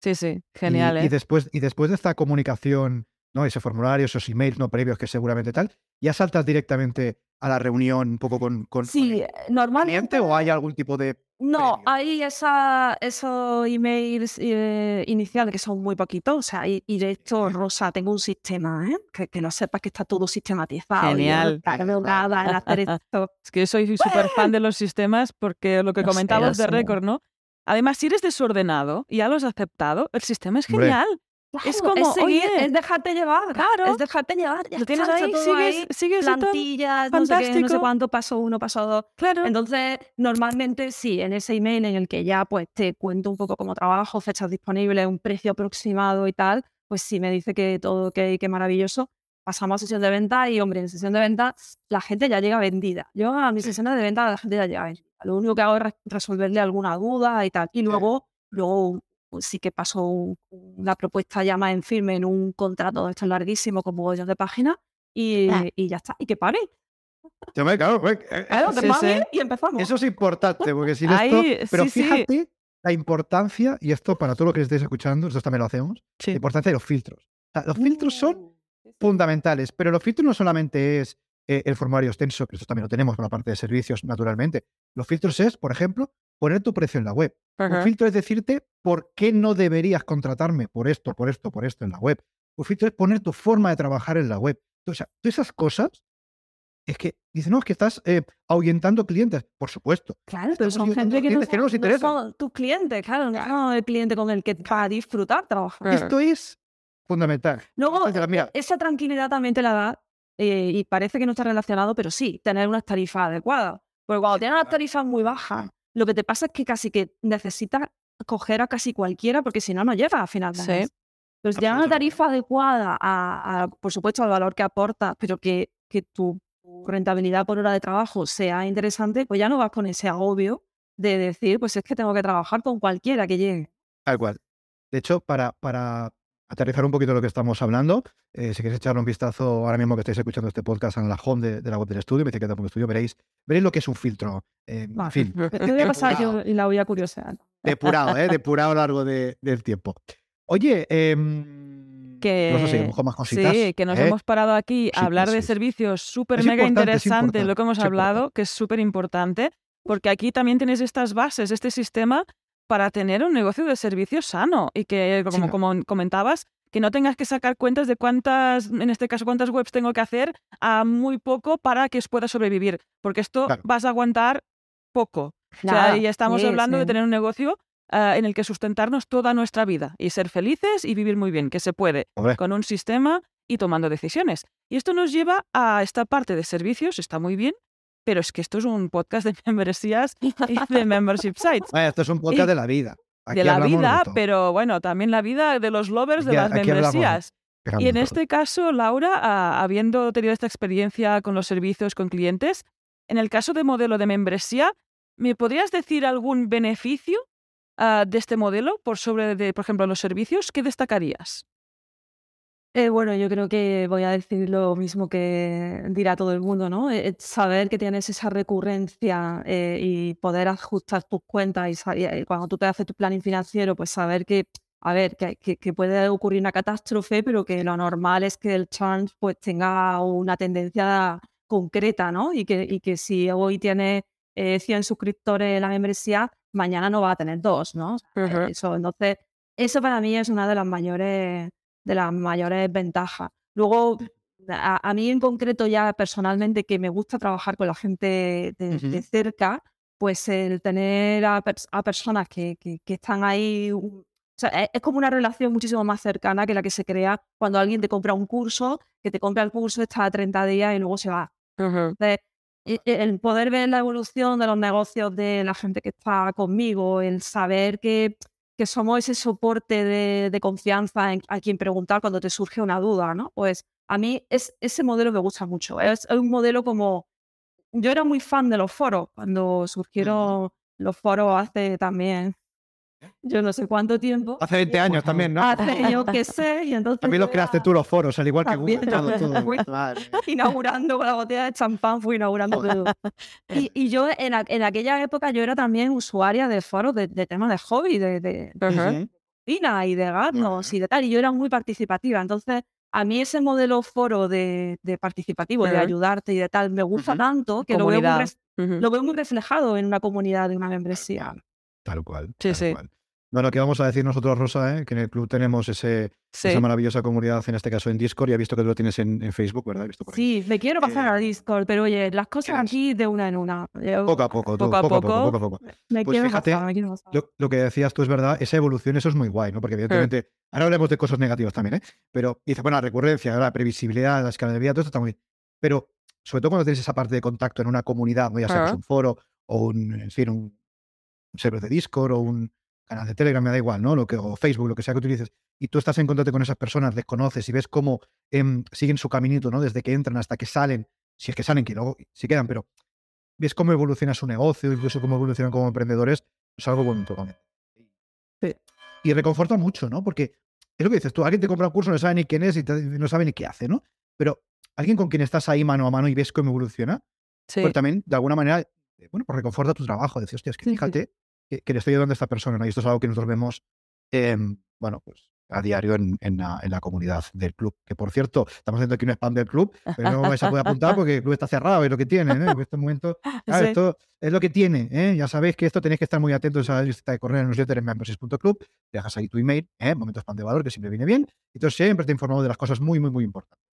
Sí, sí, genial. Y, ¿eh? después, y después de esta comunicación, ¿no? ese formulario, esos emails no previos que seguramente tal, ya saltas directamente a la reunión un poco con, con, sí, normalmente, o hay algún tipo de no, hay esa, esos emails eh, iniciales que son muy poquitos. O sea, y, de hecho, Rosa, tengo un sistema, ¿eh? que, que no sepas que está todo sistematizado. Genial. Es que yo soy súper fan de los sistemas porque lo que comentabas de récord, ¿no? Además, si eres desordenado y ya lo has aceptado, el sistema es genial. Claro, como, seguir, oye, es dejarte llevar. claro, Es dejarte llevar. ya lo tienes ahí, sigues, ahí, sigues plantillas, no sé qué, no sé Fantástico. cuánto, paso uno, paso dos. Claro. Entonces, normalmente sí, en ese email en el que ya pues te cuento un poco cómo trabajo, fechas disponibles, un precio aproximado y tal, pues sí me dice que todo ok, que maravilloso. Pasamos a sesión de venta y, hombre, en sesión de venta la gente ya llega vendida. Yo a mis sesiones de venta la gente ya llega vendida. Lo único que hago es re- resolverle alguna duda y tal. Y luego, luego sí que paso un- una propuesta ya más en firme en un contrato de estos larguísimo con mogollón de páginas y, Ah. y ya está. Y que pare. Yo me- claro, eh, eh, Claro, Sí, sí. y empezamos. Eso es importante, porque si esto. Pero sí, fíjate la importancia, y esto para todo lo que estéis escuchando, nosotros también lo hacemos, la importancia de los filtros. O sea, los filtros son Uh, fundamentales, pero los filtros no solamente es eh, el formulario extenso, que esto también lo tenemos con la parte de servicios, naturalmente. Los filtros es, por ejemplo, poner tu precio en la web. Un filtro es decirte por qué no deberías contratarme por esto, por esto, por esto en la web. Un filtro es poner tu forma de trabajar en la web. O sea, todas esas cosas es que dicen, no, es que estás eh, ahuyentando clientes. Por supuesto. Claro, pero son gente que no, que no nos no interesan. son tus clientes, claro, no el cliente con el que va a disfrutar trabajar. Esto es fundamental. Luego, mira, esa tranquilidad también te la da, eh, y parece que no está relacionado, pero sí, tener unas tarifas adecuadas. Porque cuando tienes unas tarifas muy bajas, lo que te pasa es que casi que necesitas coger a casi cualquiera, porque si no, no llegas a final de Sí. mes. Si tienes una tarifa adecuada, a, a, por supuesto, al valor que aportas, pero que, que tu rentabilidad por hora de trabajo sea interesante, pues ya no vas con ese agobio de decir, pues es que tengo que trabajar con cualquiera que llegue. Tal cual. De hecho, para, para aterrizar un poquito lo que estamos hablando, eh, si queréis echarle un vistazo ahora mismo que estáis escuchando este podcast en la home de, de la web del estudio, bicicleta.estudio, veréis, veréis lo que es un filtro. eh, Vale. fin, Te voy a pasar yo y la voy a curiosear. depurado, ¿eh? depurado a lo largo de- del tiempo. Oye, em, Que, no sé si a lo mejor más cositas. sí, que nos ¿eh? hemos parado aquí a Sí, hablar sí, de servicios súper mega importante, es interesante, lo que hemos hablado, importante. que es súper importante, porque aquí también tienes estas bases, este sistema para tener un negocio de servicios sano y que, como, Sí. como comentabas, que no tengas que sacar cuentas de cuántas, en este caso, cuántas webs tengo que hacer a muy poco para que pueda sobrevivir, porque esto Claro. vas a aguantar poco. O sea, Nada, y estamos sí, hablando de tener un negocio ah, en el que sustentarnos toda nuestra vida y ser felices y vivir muy bien, que se puede Hombre, con un sistema y tomando decisiones. Y esto nos lleva a esta parte de servicios, está muy bien, pero es que esto es un podcast de membresías y de membership sites. vaya, esto es un podcast de la vida. Aquí de la vida, pero bueno, también la vida de los lovers de las membresías. Y en este caso, Laura, ah, habiendo tenido esta experiencia con los servicios, con clientes, en el caso de modelo de membresía, ¿me podrías decir algún beneficio ah, de este modelo por sobre de, por ejemplo, los servicios? ¿Qué destacarías? Eh, bueno, yo creo que voy a decir lo mismo que dirá todo el mundo, ¿no? Eh, saber que tienes esa recurrencia eh, y poder ajustar tus cuentas y, eh, cuando tú te haces tu planning financiero, pues saber que, a ver, que, que- que puede ocurrir una catástrofe, pero que lo normal es que el churn pues tenga una tendencia concreta, ¿no? Y que, y que si hoy tienes eh, 100 suscriptores en la membresía, mañana no va a tener dos, ¿no? Eso, entonces, eso para mí es una de las mayores de las mayores ventajas. Luego, a, a mí en concreto ya personalmente que me gusta trabajar con la gente de, de Ujú. cerca, pues el tener a, a personas que, que- que están ahí, o sea, es, es como una relación muchísimo más cercana que la que se crea cuando alguien te compra un curso, que te compra el curso, está 30 días y luego se va. Entonces, e- e- el poder ver la evolución de los negocios de la gente que está conmigo, el saber que, que somos ese soporte de, de confianza en- a quien preguntar cuando te surge una duda, ¿no? Pues a mí es, ese modelo me gusta mucho. Es, es un modelo como... Yo era muy fan de los foros cuando surgieron los foros hace también, yo no sé cuánto tiempo. Hace 20 años también, ¿no? Hace yo que sé, y entonces... También los creaste tú los foros, al igual que Google. Todo, todo. fui inaugurando con la botella de champán, fui inaugurando todo. Y, y yo en, a- en aquella época yo era también usuaria de foros de, de temas de hobby, de, de, de Ujú. cocina y de gatos y de tal, y yo era muy participativa. Entonces, a mí ese modelo foro de, de participativo, de Ujú. ayudarte y de tal, me gusta tanto que lo veo, muy lo veo muy reflejado en una comunidad de una membresía. Tal cual. Sí, tal sí. cual. No, lo que vamos a decir nosotros, Rosa, ¿eh? que en el club tenemos ese, Sí. esa maravillosa comunidad, en este caso en Discord, y he visto que tú lo tienes en, en Facebook, ¿verdad? He visto por. Sí, me quiero pasar Eh, a Discord, pero oye, las cosas aquí de una en una. Yo Poco a poco, Poco a poco, a poco. poco, poco a poco. me Pues quiero fíjate, pasar, me quiero pasar. Lo, lo que decías tú es verdad, esa evolución, eso es muy guay, ¿no? Porque evidentemente, ahora hablemos de cosas negativas también, ¿eh? Pero dice, bueno, la recurrencia, la previsibilidad, la escala de vida, todo esto está muy bien. Pero sobre todo cuando tienes esa parte de contacto en una comunidad, ¿no? ya sea pues, un foro o un, en fin, un server de Discord o un canal de Telegram, me da igual, ¿no? Lo que, o Facebook, lo que sea que utilices, y tú estás en contacto con esas personas, les conoces y ves cómo em, siguen su caminito, ¿no? Desde que entran hasta que salen, si es que salen, que luego si quedan, pero ves cómo evoluciona su negocio, incluso cómo evolucionan como emprendedores, es algo bonito también. Sí. Y reconforta mucho, ¿no? Porque es lo que dices tú, alguien te compra un curso, no sabe ni quién es y te- no sabe ni qué hace, ¿no? Pero alguien con quien estás ahí mano a mano y ves cómo evoluciona, Sí. pues también, de alguna manera, eh, bueno, pues reconforta tu trabajo. Decir, hostia, es que sí. fíjate que, que le estoy ayudando a esta persona, ¿no? Y esto es algo que nosotros vemos, em, bueno, pues a diario en, en la, en la comunidad del club. Que por cierto, estamos haciendo aquí un spam del club, pero no vais a poder apuntar porque el club está cerrado y lo que tiene, ¿eh? En este momento, claro, Sí. esto es lo que tiene, ¿eh? Ya sabéis que esto tenéis que estar muy atentos a la lista de correo en newsletter en membership.club, dejas ahí tu email, ¿eh? Momentos spam de valor, que siempre viene bien, y entonces siempre te he informado de las cosas muy, muy, muy importantes.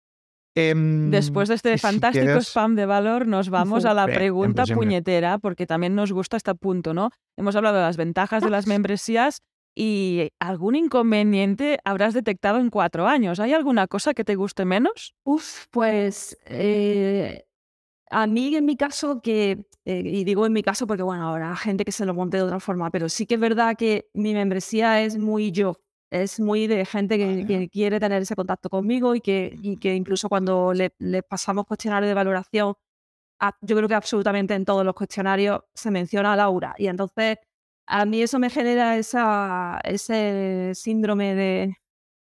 Em, Después de este si fantástico quieres- spam de valor, nos vamos a la pregunta puñetera, porque también nos gusta este punto, ¿no? Hemos hablado de las ventajas de las membresías y algún inconveniente habrás detectado en cuatro años. ¿Hay alguna cosa que te guste menos? Uf, pues eh, a mí en mi caso que, eh, y digo en mi caso porque bueno, habrá gente que se lo monte de otra forma, pero sí que es verdad que mi membresía es muy yo, es muy de gente que, Vale. que quiere tener ese contacto conmigo y que, y que incluso cuando le, le pasamos cuestionarios de valoración, a- yo creo que absolutamente en todos los cuestionarios se menciona a Laura y entonces a mí eso me genera esa, ese síndrome de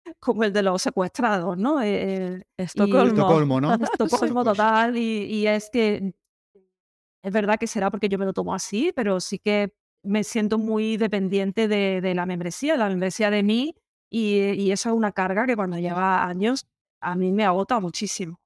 como el de los secuestrados, ¿no? Eh, Estocolmo. Estocolmo, ¿no? Estocolmo total y, y es que es verdad que será porque yo me lo tomo así, pero sí que me siento muy dependiente de, de la membresía, la membresía de mí y, y eso es una carga que cuando lleva años a mí me agota muchísimo,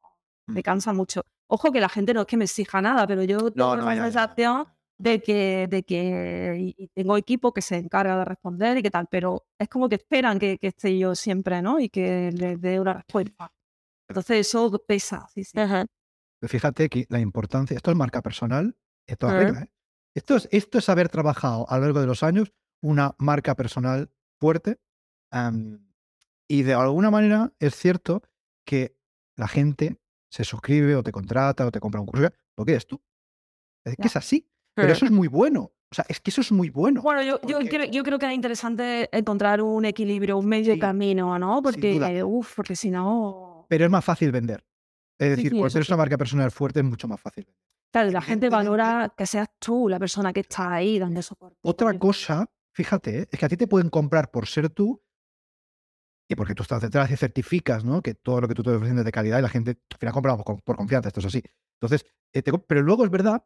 me Mm. cansa mucho. Ojo que la gente no es que me exija nada, pero yo tengo no, la sensación de que, de que y- tengo equipo que se encarga de responder y qué tal, pero es como que esperan que, que esté yo siempre, ¿no? Y que les dé una respuesta. Entonces eso pesa, sí, sí. Ajá. Fíjate que la importancia, esto es marca personal, esto es Eh. regla, ¿eh? Esto es, esto es haber trabajado a lo largo de los años una marca personal fuerte. y de alguna manera es cierto que la gente se suscribe o te contrata o te compra un curso porque eres tú. Es que es así. Pero Eh. eso es muy bueno. O sea, es que eso es muy bueno. Bueno, yo, yo, creo, yo creo que es interesante encontrar un equilibrio, un medio Sí, camino, ¿no? Porque, eh, uf, porque si no... Pero es más fácil vender. Es decir, sí, cuando sí. una marca personal fuerte es mucho más fácil. Claro, la gente valora que seas tú la persona que está ahí dando soporte. Otra cosa, fíjate, ¿eh? es que a ti te pueden comprar por ser tú y porque tú estás detrás y certificas ¿no? que todo lo que tú te ofreces es de calidad y la gente al final compra por, por confianza, esto es así. Entonces, eh, te pero luego es verdad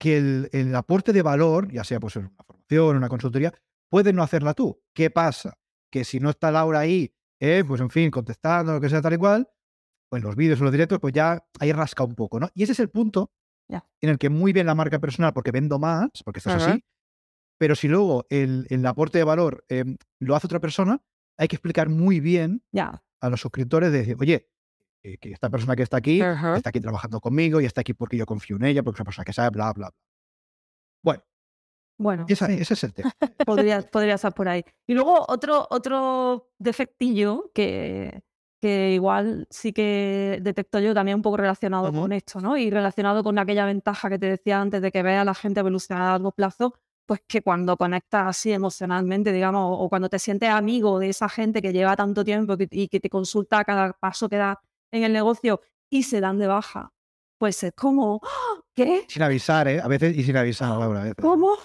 que el, el aporte de valor, ya sea pues en una formación, una consultoría, puedes no hacerla tú. ¿Qué pasa? Que si no está Laura ahí, eh, pues en fin, contestando, lo que sea tal y cual, pues los vídeos o los directos, pues ya ahí rasca un poco, ¿no? Y ese es el punto En el que muy bien la marca personal, porque vendo más, porque esto es Ajá. así, pero si luego el, el aporte de valor eh, lo hace otra persona, hay que explicar muy bien a los suscriptores de decir, oye, eh, que esta persona que está aquí, está aquí trabajando conmigo y está aquí porque yo confío en ella, porque es una persona que sabe, bla, bla, bla. Bueno, bueno, esa- sí, ese es el tema. podría, podría estar por ahí. Y luego otro, otro defectillo que, que igual sí que detecto yo también un poco relacionado con esto, ¿no? Y relacionado con aquella ventaja que te decía antes de que vea a la gente evolucionar a largo plazo, pues que cuando conectas así emocionalmente, digamos, o, o cuando te sientes amigo de esa gente que lleva tanto tiempo que- y que te consulta a cada paso que da en el negocio y se dan de baja, pues es como, ¡Ah! ¿qué? Sin avisar, ¿eh? A veces y sin avisar, Laura. a veces. ¿Cómo?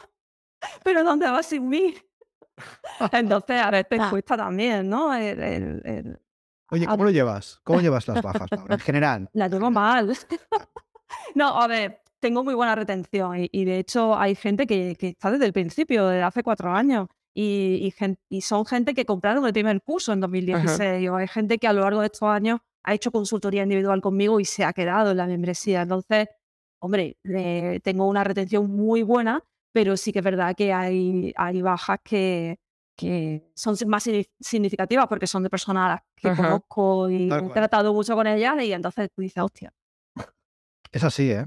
¿Pero dónde vas sin mí? Entonces, a veces Ah. cuesta también, ¿no? El- el- el- Oye, ¿cómo lo llevas? ¿Cómo llevas las bajas, Laura? En general. La llevo mal. no, a ver, tengo muy buena retención y, y de hecho hay gente que, que está desde el principio, desde hace cuatro años. Y, y gen- y son gente que compraron el primer curso en 2016. O hay gente que a lo largo de estos años ha hecho consultoría individual conmigo y se ha quedado en la membresía. Entonces, hombre, eh, tengo una retención muy buena, pero sí que es verdad que hay, hay bajas que, que son más significativas porque son de personas que Ajá. conozco y Tal he cual. tratado mucho con ellas y entonces tú dices, hostia. Es así, ¿eh?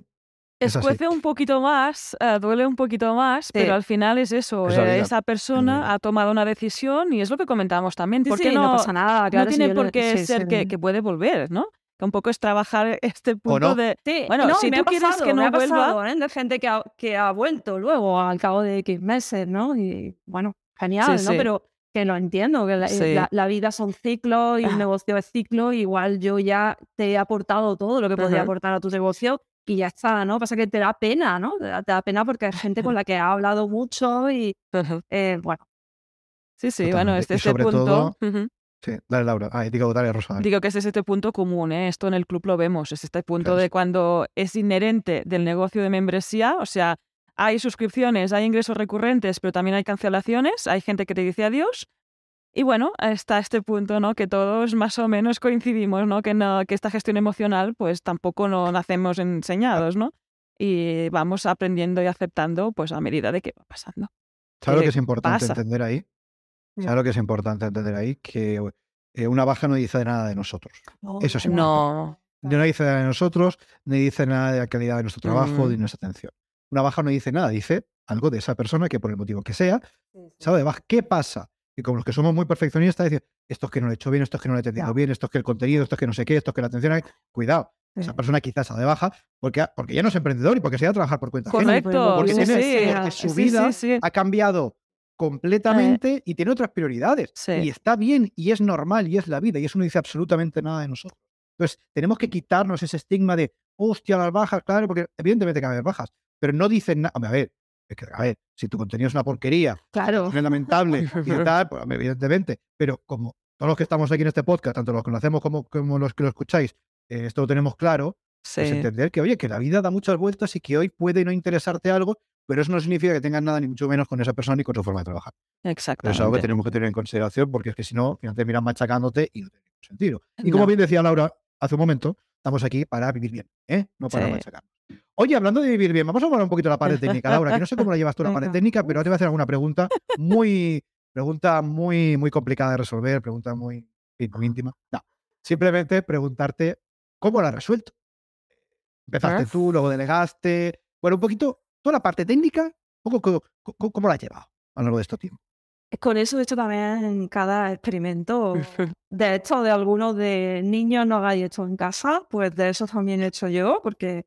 Es así. Escuece un poquito más, eh, duele un poquito más, pero al final es eso. Es eh, esa persona ha tomado una decisión y es lo que comentábamos también. Sí, porque sí, no, no pasa nada. no claro, si tiene yo por qué sí, ser sí. que, que puede volver, ¿no? Que un poco es trabajar este punto no. de. Sí, Bueno, no, si tú quieres pasado, que no me ha vuelva- pasado, ¿eh? de gente que ha, que ha vuelto luego al cabo de X meses, ¿no? Y bueno, genial, Sí, ¿no? sí. Pero que lo entiendo, que la, Sí. la- la vida son ciclos y un negocio es ciclo, igual yo ya te he aportado todo lo que podía Ajá. aportar a tu negocio y ya está, ¿no? Pasa que te da pena, ¿no? Te da, te da pena porque hay gente con la que ha hablado mucho y, eh, bueno, Sí, sí, bueno, Totalmente. este, Y este sobre punto. todo- Ujú. Sí, dale, Laura. Ah, digo, dale, Rosa. dale. Digo que ese es este punto común, ¿eh? esto en el club lo vemos, es este punto Claro. de cuando es inherente del negocio de membresía, o sea, hay suscripciones, hay ingresos recurrentes, pero también hay cancelaciones, hay gente que te dice adiós. Y bueno, está este punto, ¿no? Que todos más o menos coincidimos, ¿no? Que, no, que esta gestión emocional, pues tampoco no nacemos enseñados, ¿no? Y vamos aprendiendo y aceptando, pues a medida de que va pasando. ¿Sabes lo ¿Qué que es importante pasa? entender ahí? ¿Sabes lo que es importante entender ahí? Que eh, una baja no dice nada de nosotros. Eso sí. No. No dice nada de nosotros, ni dice nada de la calidad de nuestro trabajo, Mm. ni de nuestra atención. Una baja no dice nada, dice algo de esa persona que por el motivo que sea, sabe de baja. ¿Qué pasa? Que como los que somos muy perfeccionistas, dicen, esto es que no lo he hecho bien, esto es que no lo he entendido Ya. bien, esto es que el contenido, esto es que no sé qué, esto es que la atención... hay-". Cuidado, Sí. esa persona quizás está de baja porque, porque ya no es emprendedor y porque se va a trabajar por cuenta ajena. Correcto. Porque sí, tiene- sí, porque sí, su sí, vida sí, sí. ha cambiado completamente y tiene otras prioridades. Sí. Y está bien y es normal y es la vida y eso no dice absolutamente nada de nosotros. Entonces, tenemos que quitarnos ese estigma de, hostia, las bajas, claro, porque evidentemente que va a haber bajas, pero no dicen nada. A ver, es que, a ver, si tu contenido es una porquería, Claro. es lamentable y tal, pues, evidentemente, pero como todos los que estamos aquí en este podcast, tanto los que lo hacemos como, como los que lo escucháis, eh, esto lo tenemos claro, Sí. pues entender que, oye, que la vida da muchas vueltas y que hoy puede no interesarte algo, pero eso no significa que tengas nada ni mucho menos con esa persona ni con su forma de trabajar. Exactamente. es algo que tenemos que tener en consideración porque es que si no, al final te miran machacándote y no tiene ningún sentido. Y como No. bien decía Laura hace un momento, estamos aquí para vivir bien, ¿eh? no para Sí. machacarnos. Oye, hablando de vivir bien, vamos a hablar un poquito de la parte técnica, Laura, que no sé cómo la llevas tú la parte técnica, pero ahora te voy a hacer alguna pregunta muy, pregunta muy, muy complicada de resolver, pregunta muy, muy íntima. No, simplemente preguntarte cómo la has resuelto. Empezaste tú, luego delegaste. Bueno, un poquito, toda la parte técnica, poco cómo, la has llevado a lo largo de este tiempo. Con eso he hecho también en cada experimento. De hecho, de algunos de niños no hagáis esto en casa, pues de eso también he hecho yo, porque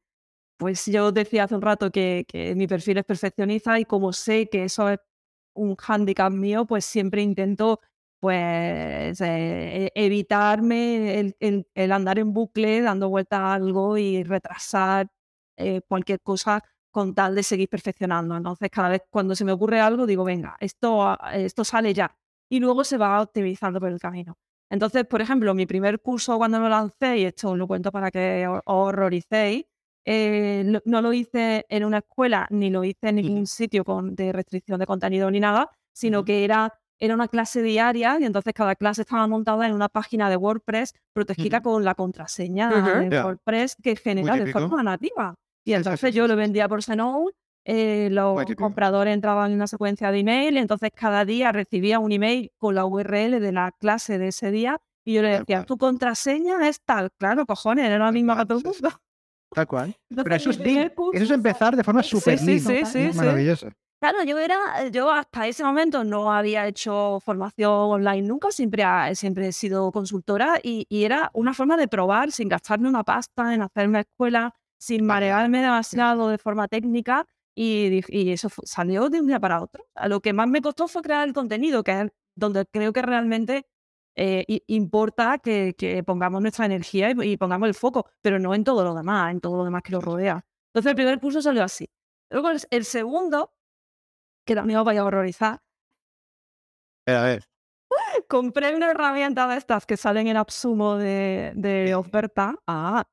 pues yo decía hace un rato que, mi perfil es perfeccionista y como sé que eso es un hándicap mío, pues siempre intento pues eh, evitarme el, andar en bucle dando vueltas a algo y retrasar eh, cualquier cosa con tal de seguir perfeccionando. Entonces, cada vez cuando se me ocurre algo, digo, venga, esto, esto sale ya. Y luego se va optimizando por el camino. Entonces, por ejemplo, mi primer curso cuando lo lancé, y esto lo cuento para que os horroricéis, eh, no lo hice en una escuela ni lo hice en ningún sitio con, de restricción de contenido ni nada, sino que era, era una clase diaria y entonces cada clase estaba montada en una página de WordPress protegida con la contraseña de. WordPress que genera de forma nativa. Y entonces yo lo vendía por Zenode, eh, los compradores entraban en una secuencia de email, entonces cada día recibía un email con la URL de la clase de ese día y yo le decía, tu contraseña es tal. Claro, cojones, era la misma para todo el mundo. Tal cual. Pero eso es, eso es fue- empezar de forma súper sí, sí, sí. Maravilloso. Claro, yo era, yo hasta ese momento no había hecho formación online nunca, siempre, ha- siempre he sido consultora y, y era una forma de probar sin gastarme una pasta en hacer una escuela, sin marearme demasiado de forma técnica y, y eso fu- salió de un día para otro. Lo que más me costó fue crear el contenido, que es donde creo que realmente eh, importa que, que pongamos nuestra energía y, y pongamos el foco, pero no en todo lo demás, en todo lo demás que lo rodea. Entonces el primer curso salió así. Luego el, el segundo que también os vaya a horrorizar. A ver, Compré una herramienta de estas que salen en Absumo de, de oferta. Ah,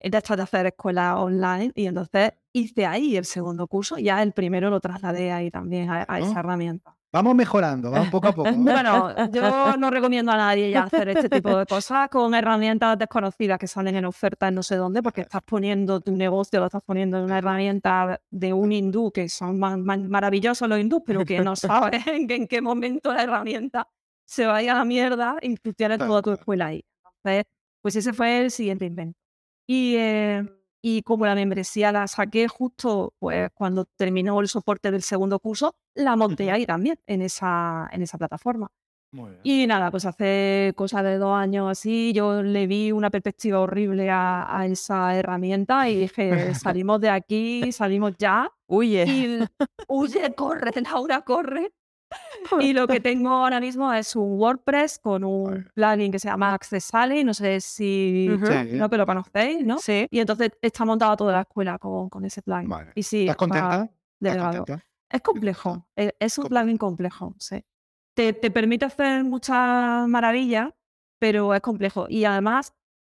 de estas de hacer escuela online. Y entonces hice ahí el segundo curso. Ya el primero lo trasladé ahí también a, a esa herramienta. Vamos mejorando, vamos poco a poco. Bueno, yo no recomiendo a nadie ya hacer este tipo de cosas con herramientas desconocidas que salen en oferta en no sé dónde, porque estás poniendo tu negocio, lo estás poniendo en una herramienta de un hindú, que son maravillosos los hindús, pero que no sabes en, qué momento la herramienta se vaya a la mierda y tú tienes toda tu escuela ahí. Entonces, pues ese fue el siguiente invento. Y, eh, y como la membresía la saqué justo pues, cuando terminó el soporte del segundo curso, la monté ahí también, en esa, en esa plataforma. Y nada, pues hace cosa de dos años así, yo le vi una perspectiva horrible a, esa herramienta y dije, salimos de aquí, salimos ya. Huye. Y, huye, corre, Laura, corre. Y lo que tengo ahora mismo es un WordPress con un plugin que se llama Access No sé si no, pero lo conocéis, ¿no? Sí. Y entonces está montada toda la escuela con, con ese plugin. Y sí, ¿Estás contenta? Es complejo. E, es, un plugin complejo, sí. Te, te permite hacer muchas maravillas, pero es complejo. Y además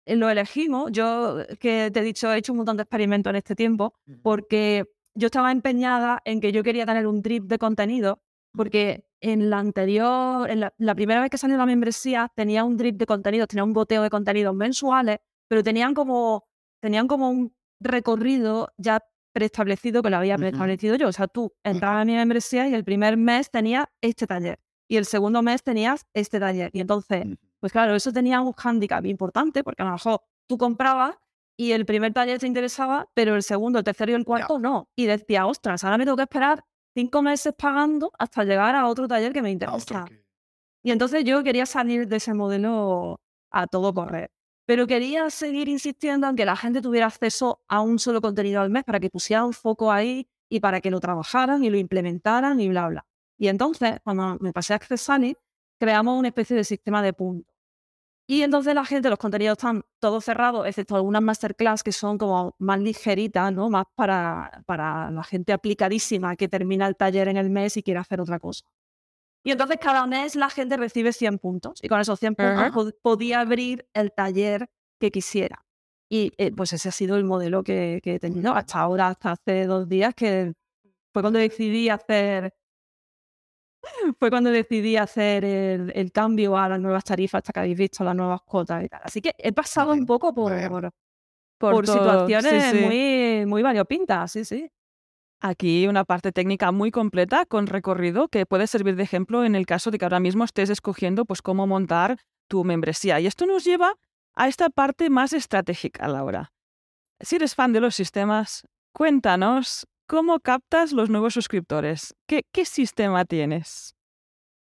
eh, lo elegimos. Yo, que te he dicho, he hecho un montón de experimentos en este tiempo, porque yo estaba empeñada en que yo quería tener un drip de contenido porque en la anterior, en la, primera vez que salió la membresía, tenía un drip de contenidos, tenía un boteo de contenidos mensuales, pero tenían como, tenían como un recorrido ya preestablecido que lo había preestablecido yo. O sea, tú entrabas en mi membresía y el primer mes tenías este taller y el segundo mes tenías este taller. Y entonces, pues claro, eso tenía un hándicap importante porque a lo mejor tú comprabas y el primer taller te interesaba, pero el segundo, el tercero y el cuarto no. Y decía, ostras, ahora me tengo que esperar cinco meses pagando hasta llegar a otro taller que me interesa. Y entonces yo quería salir de ese modelo a todo correr. Pero quería seguir insistiendo en que la gente tuviera acceso a un solo contenido al mes para que pusieran un foco ahí y para que lo trabajaran y lo implementaran y bla, bla. Y entonces, cuando me pasé a Accessani, creamos una especie de sistema de puntos. Y entonces la gente, los contenidos están todos cerrados, excepto algunas masterclass que son como más ligeritas, ¿no? Más para, para la gente aplicadísima que termina el taller en el mes y quiere hacer otra cosa. Y entonces cada mes la gente recibe 100 puntos y con esos 100 puntos podía abrir el taller que quisiera. Y eh, pues ese ha sido el modelo que, que, he tenido hasta ahora, hasta hace dos días, que fue cuando decidí hacer fue cuando decidí hacer el, cambio a las nuevas tarifas, hasta que habéis visto las nuevas cuotas y tal. Así que he pasado un poco por, por, situaciones muy, muy variopintas, sí, sí. Aquí una parte técnica muy completa con recorrido que puede servir de ejemplo en el caso de que ahora mismo estés escogiendo pues cómo montar tu membresía. Y esto nos lleva a esta parte más estratégica, Laura. Si eres fan de los sistemas, cuéntanos ¿Cómo captas los nuevos suscriptores? ¿Qué, sistema tienes?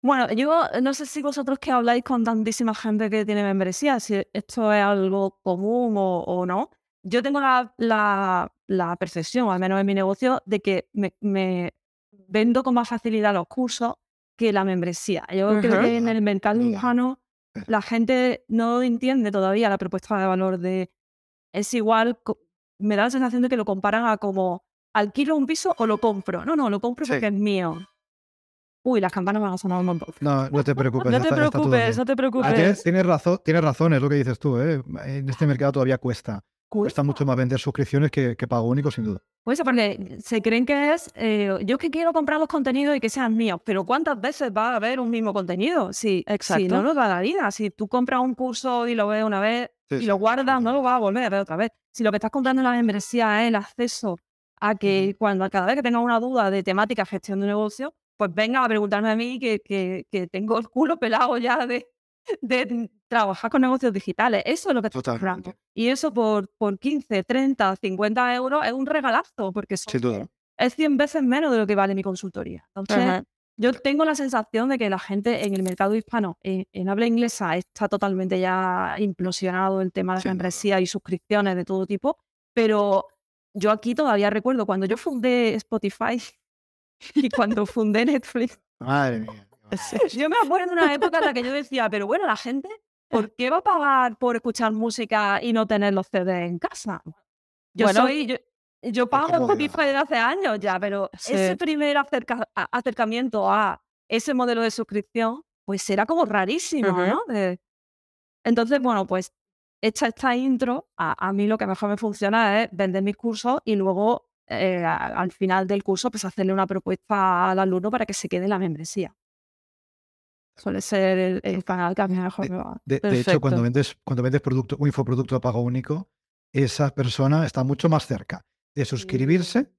Bueno, yo no sé si vosotros que habláis con tantísima gente que tiene membresía, si esto es algo común o, no. Yo tengo la, la, percepción, al menos en mi negocio, de que me, vendo con más facilidad los cursos que la membresía. Yo creo que en el mercado hispano la gente no entiende todavía la propuesta de valor de... Es igual, me da la sensación de que lo comparan a como ¿alquilo un piso o lo compro? No, no, lo compro porque es mío. Uy, las campanas me han sonado un montón. No, no te preocupes. no te preocupes, no te preocupes. tienes, razón, tienes razón, es lo que dices tú. ¿eh? En este mercado todavía cuesta. Cuesta mucho más vender suscripciones que, pago único, sin duda. Pues porque se creen que es, eh, yo que quiero comprar los contenidos y que sean míos, pero ¿cuántas veces va a haber un mismo contenido? Si, Exacto. si no nos da la vida, si tú compras un curso y lo ves una vez y lo guardas, no lo vas a volver a ver otra vez. Si lo que estás comprando en la membresía es el acceso a que cuando cada vez que tenga una duda de temática gestión de negocio, pues venga a preguntarme a mí que, que, tengo el culo pelado ya de, de trabajar con negocios digitales. Eso es lo que comprando. Y eso por, por 15, 30, 50 euros es un regalazo, porque es 100 veces menos de lo que vale mi consultoría. Entonces, yo tengo la sensación de que la gente en el mercado hispano, en, habla inglesa, está totalmente ya implosionado el tema de membresía y suscripciones de todo tipo, pero yo aquí todavía recuerdo cuando yo fundé Spotify y cuando fundé Netflix. Madre mía. Yo me acuerdo de una época en la que yo decía, pero bueno, la gente, ¿por qué va a pagar por escuchar música y no tener los CDs en casa? Yo soy, yo, pago Spotify desde hace años ya, pero ese primer acercamiento a ese modelo de suscripción, pues era como rarísimo, ¿no? entonces, bueno, pues hecha esta intro, a, mí lo que mejor me funciona es vender mis cursos y luego eh, al final del curso, pues hacerle una propuesta al alumno para que se quede en la membresía. Suele ser el, canal que a mí mejor me va. De, hecho, cuando vendes, cuando vendes producto, un infoproducto de pago único, esa persona está mucho más cerca de suscribirse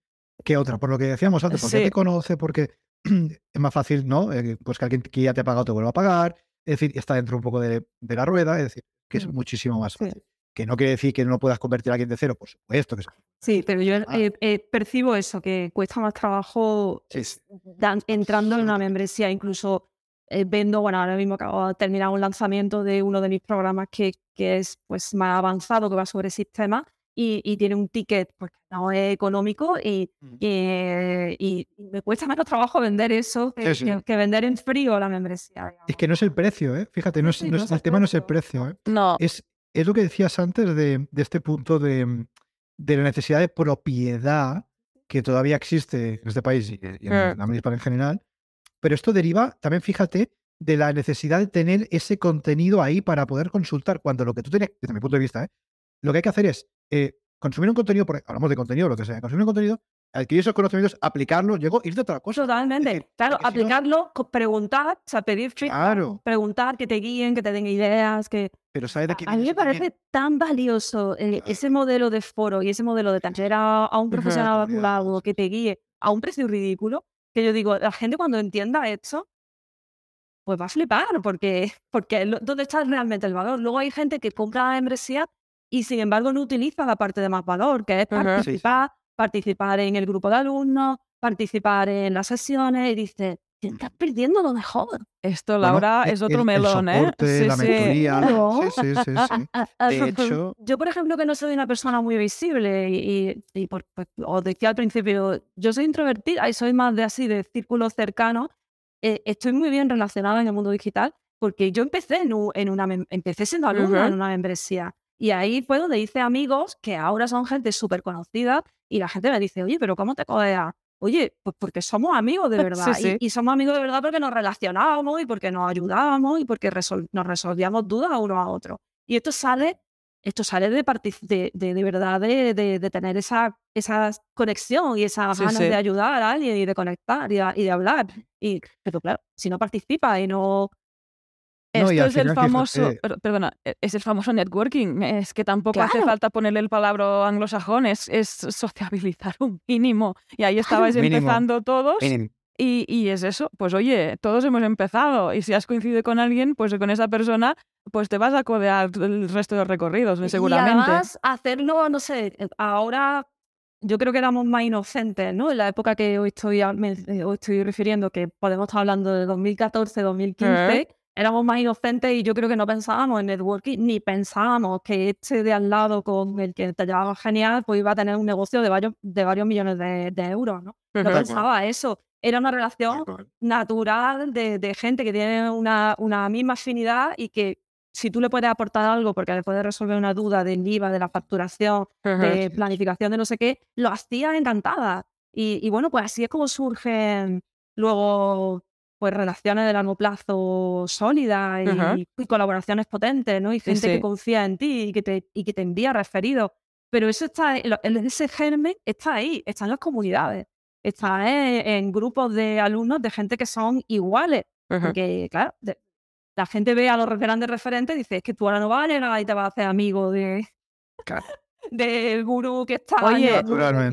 que otra. Por lo que decíamos antes, porque te conoce, porque es más fácil, ¿no? Eh, pues que alguien que ya te ha pagado te vuelva a pagar. Es decir, está dentro un poco de, la rueda, es decir, que es mm. muchísimo más fácil. Que no quiere decir que no puedas convertir a alguien de cero, por supuesto que sí. pero yo ah. eh, eh, percibo eso, que cuesta más trabajo entrando en una membresía, incluso vendo, bueno, ahora mismo acabo de terminar un lanzamiento de uno de mis programas que, que es pues más avanzado, que va sobre sistemas, y, tiene un ticket pues, no es económico y, mm. y, me cuesta menos trabajo vender eso que, vender en frío la membresía. Es que no es el precio, ¿eh? Fíjate, no es, el tema no es el precio. ¿eh? No. Es, es lo que decías antes de, de este punto de, de, la necesidad de propiedad que todavía existe en este país y, en mm. la municipal en general. Pero esto deriva también, fíjate, de la necesidad de tener ese contenido ahí para poder consultar, cuando lo que tú tienes, desde mi punto de vista, ¿eh? Lo que hay que hacer es eh, consumir un contenido, porque hablamos de contenido, lo que sea, consumir un contenido, adquirir esos conocimientos, aplicarlos, luego irte a otra cosa. Totalmente. claro, aplicarlo, preguntar, o sea, pedir claro. preguntar, que te guíen, que te den ideas, que... Pero ¿sabes de A mí me parece tan valioso eh, ese modelo de foro y ese modelo de tener a, un profesional a tu lado que te guíe a un precio ridículo, que yo digo, la gente cuando entienda esto, pues va a flipar, porque, porque ¿dónde está realmente el valor? Luego hay gente que compra la membresía y sin embargo no utiliza la parte de más valor, que es participar, participar en el grupo de alumnos, participar en las sesiones y dice, estás perdiendo lo mejor. Esto, Laura, es otro melón, ¿eh? Sí, la sí. sí, sí, De hecho... Yo, por ejemplo, que no soy una persona muy visible y, y, por, pues, os decía al principio, yo soy introvertida y soy más de así, de círculo cercano. Eh, estoy muy bien relacionada en el mundo digital porque yo empecé en, una, empecé siendo alumna en una membresía y ahí fue donde hice amigos que ahora son gente súper conocida y la gente me dice, oye, pero ¿cómo te codeas? Oye, pues porque somos amigos de verdad. Y, somos amigos de verdad porque nos relacionábamos y porque nos ayudábamos y porque nos resolvíamos dudas a uno a otro. Y esto sale, esto sale de, de, de, verdad de, de, tener esa, esa conexión y esa ganas de ayudar a alguien y de conectar y, y de hablar. Y, pero claro, si no participa y no esto es el famoso, eh, perdona, e, es el famoso networking. Es que tampoco hace falta ponerle el palabra anglosajón, es, es sociabilizar un mínimo. Y ahí estabais empezando todos. Y, y, es eso, pues oye, todos hemos empezado. Y si has coincidido con alguien, pues con esa persona, pues te vas a codear el resto de los recorridos, seguramente. Y además, hacerlo, no sé, eh, ahora yo creo que éramos más inocentes, ¿no? En la época que hoy estoy, me, eh, hoy estoy refiriendo, que podemos estar hablando de 2014, 2015 éramos más inocentes y yo creo que no pensábamos en networking, ni pensábamos que este de al lado con el que te llevaba genial, pues iba a tener un negocio de varios, de varios millones de, euros, ¿no? No pensaba eso. Era una relación natural de, de, gente que tiene una, una misma afinidad y que si tú le puedes aportar algo porque le puedes resolver una duda del IVA, de la facturación, de planificación de no sé qué, lo hacía encantada. Y, y bueno, pues así es como surgen luego pues relaciones de largo plazo sólidas y, colaboraciones potentes, ¿no? Y gente que confía en ti y que te, y que te envía referidos. Pero eso está, ese germen está ahí, está en las comunidades, está en, grupos de alumnos de gente que son iguales. Porque, claro, la gente ve a los grandes referentes y dice, es que tú ahora no vas a llegar y te vas a hacer amigo de del gurú que está. Oye,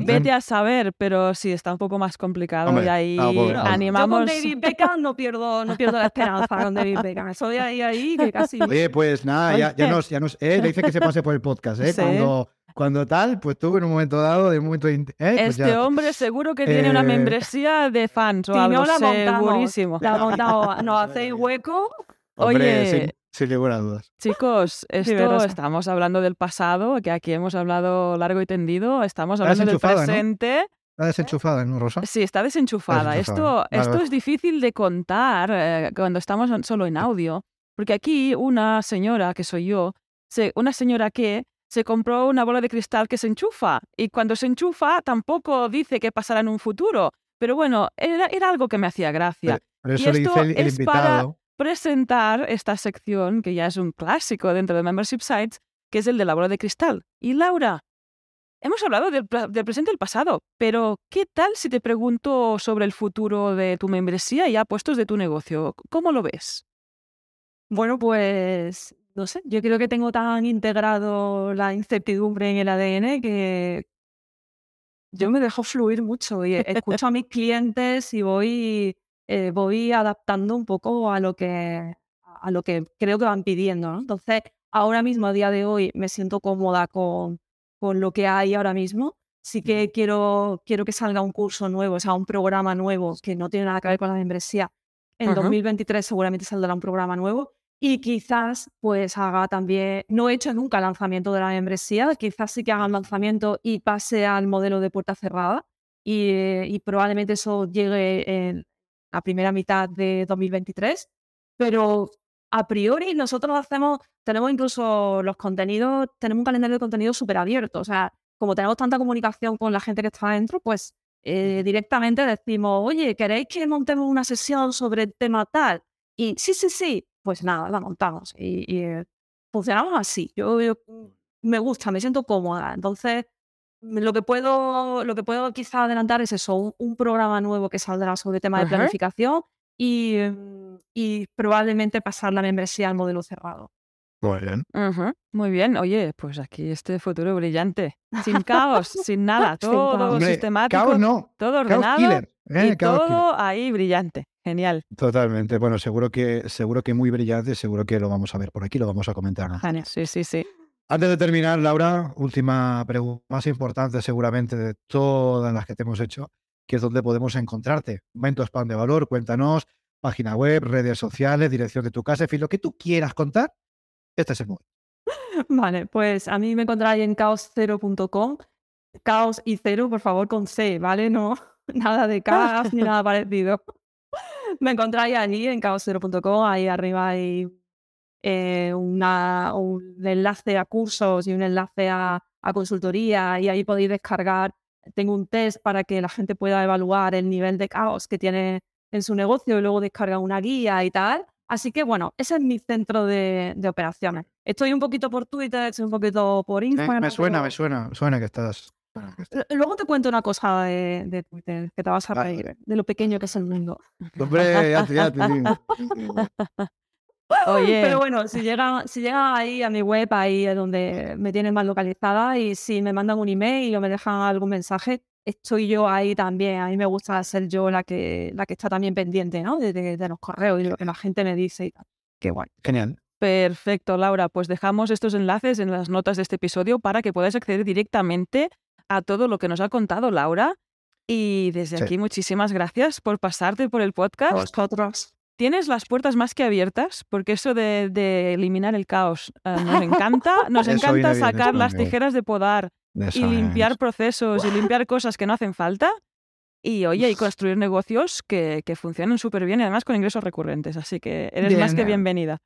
vete a saber, pero sí, está un poco más complicado y ahí animamos. Yo con David Beckham no pierdo, no pierdo la esperanza con David Beckham. Soy ahí, ahí, que casi. Oye, pues nada, ya, ya nos, ya nos eh, le dice que se pase por el podcast, ¿eh? Cuando, cuando tal, pues tú en un momento dado, de un momento. Eh, pues este hombre seguro que tiene una eh, membresía de fans o algo, la segurísimo. La montamos, nos hacéis hueco. Oye, sin ninguna duda. Chicos, esto estamos hablando del pasado, que aquí hemos hablado largo y tendido, estamos hablando del presente. Está desenchufada, ¿no, Rosa? Sí, está desenchufada. Esto, esto es difícil de contar eh, cuando estamos solo en audio, porque aquí una señora, que soy yo, una señora que se compró una bola de cristal que se enchufa y cuando se enchufa tampoco dice qué pasará en un futuro. Pero bueno, era, era algo que me hacía gracia. Por eso le dice el, invitado presentar esta sección, que ya es un clásico dentro de Membership Sites, que es el de la bola de cristal. Y Laura, Hemos hablado del, del presente y el pasado, pero ¿qué tal si te pregunto sobre el futuro de tu membresía y a puestos de tu negocio? ¿Cómo lo ves? Bueno, pues no sé, yo creo que tengo tan integrado la incertidumbre en el ADN que yo me dejo fluir mucho y escucho a mis clientes y voy, eh, voy adaptando un poco a lo que a lo que creo que van pidiendo. ¿no? Entonces, ahora mismo, a día de hoy, me siento cómoda con, con lo que hay ahora mismo. Sí que quiero, quiero que salga un curso nuevo, o sea, un programa nuevo que no tiene nada que ver con la membresía. En 2023 seguramente saldrá un programa nuevo y quizás pues haga también, no he hecho nunca lanzamiento de la membresía, quizás sí que haga el lanzamiento y pase al modelo de puerta cerrada y, y probablemente eso llegue en la primera mitad de 2023, pero a priori nosotros hacemos, tenemos incluso los contenidos, tenemos un calendario de contenido súper abierto. O sea, como tenemos tanta comunicación con la gente que está adentro, pues eh, directamente decimos, oye, ¿queréis que montemos una sesión sobre el tema tal? Y sí, sí, sí, pues nada, la montamos. Y, eh, funcionamos así. Yo, me gusta, me siento cómoda. Entonces, lo que puedo, lo que puedo quizá adelantar es eso, un, programa nuevo que saldrá sobre tema de planificación y, em, y probablemente pasar la membresía al modelo cerrado. Muy bien. Muy bien. Oye, pues aquí este futuro brillante. Sin caos, sin nada. Todo sistemático. Caos no. Todo ordenado. ¿eh? y todo ahí brillante. Genial. Totalmente. Bueno, seguro que, seguro que muy brillante. Seguro que lo vamos a ver por aquí, lo vamos a comentar. Genial. Sí, sí, sí. Antes de terminar, Laura, última pregunta, más importante seguramente de todas las que te hemos hecho que es donde podemos encontrarte. Momento Spam de Valor, cuéntanos, página web, redes sociales, dirección de tu casa, en fin, lo que tú quieras contar, este es el momento. Vale, pues a mí me encontráis en caos0.com, caos y cero, por favor, con C, ¿vale? No, nada de caos ni nada parecido. Me encontráis allí en caos0.com, ahí arriba hay eh, una, un enlace a cursos y un enlace a, a consultoría y ahí podéis descargar tengo un test para que la gente pueda evaluar el nivel de caos que tiene en su negocio y luego descarga una guía y tal. Así que bueno, ese es mi centro de, operaciones. Estoy un poquito por Twitter, estoy un poquito por Instagram. me suena, me suena, suena que estás. Luego te cuento una cosa de, Twitter que te vas a reír, de lo pequeño que es el mundo. Hombre, ya ya te Oye. Pero bueno, si llega, si llega ahí a mi web, ahí es donde me tienen más localizada y si me mandan un email o me dejan algún mensaje, estoy yo ahí también. A mí me gusta ser yo la que, la que está también pendiente ¿no? de, los correos y lo que la gente me dice y tal. Qué guay. Genial. Perfecto, Laura. Pues dejamos estos enlaces en las notas de este episodio para que puedas acceder directamente a todo lo que nos ha contado Laura. Y desde aquí, muchísimas gracias por pasarte por el podcast. Vosotros tienes las puertas más que abiertas, porque eso de, eliminar el caos eh, nos encanta. Nos encanta sacar las tijeras de podar y limpiar procesos y limpiar cosas que no hacen falta. Y oye, y construir negocios que, que funcionen súper bien y además con ingresos recurrentes. Así que eres más que bienvenida.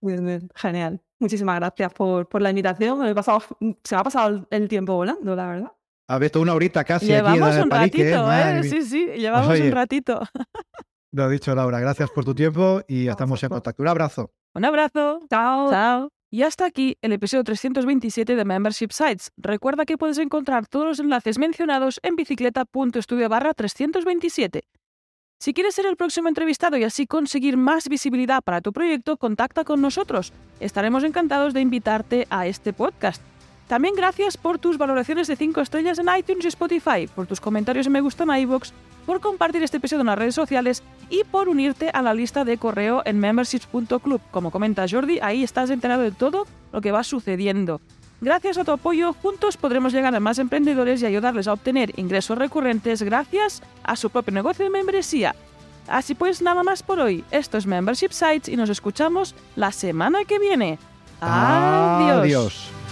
Genial. Muchísimas gracias por, por la invitación. Me he pasado, se me ha pasado el tiempo volando, la verdad. Ha visto una horita casi Llevamos aquí un ratito, ¿eh? Sí, sí, llevamos un ratito. Lo dicho, Laura. Gracias por tu tiempo y estamos en contacto. Un abrazo. Un abrazo. Chao. Chao. Y hasta aquí el episodio 327 de Membership Sites. Recuerda que puedes encontrar todos los enlaces mencionados en bicicleta.studio barra 327. Si quieres ser el próximo entrevistado y así conseguir más visibilidad para tu proyecto, contacta con nosotros. Estaremos encantados de invitarte a este podcast. También gracias por tus valoraciones de 5 estrellas en iTunes y Spotify, por tus comentarios en me gusta en iVoox, por compartir este episodio en las redes sociales y por unirte a la lista de correo en memberships.club. Como comenta Jordi, ahí estás enterado de todo lo que va sucediendo. Gracias a tu apoyo, juntos podremos llegar a más emprendedores y ayudarles a obtener ingresos recurrentes gracias a su propio negocio de membresía. Así pues, nada más por hoy. Esto es Membership Sites y nos escuchamos la semana que viene. Adiós. Adiós.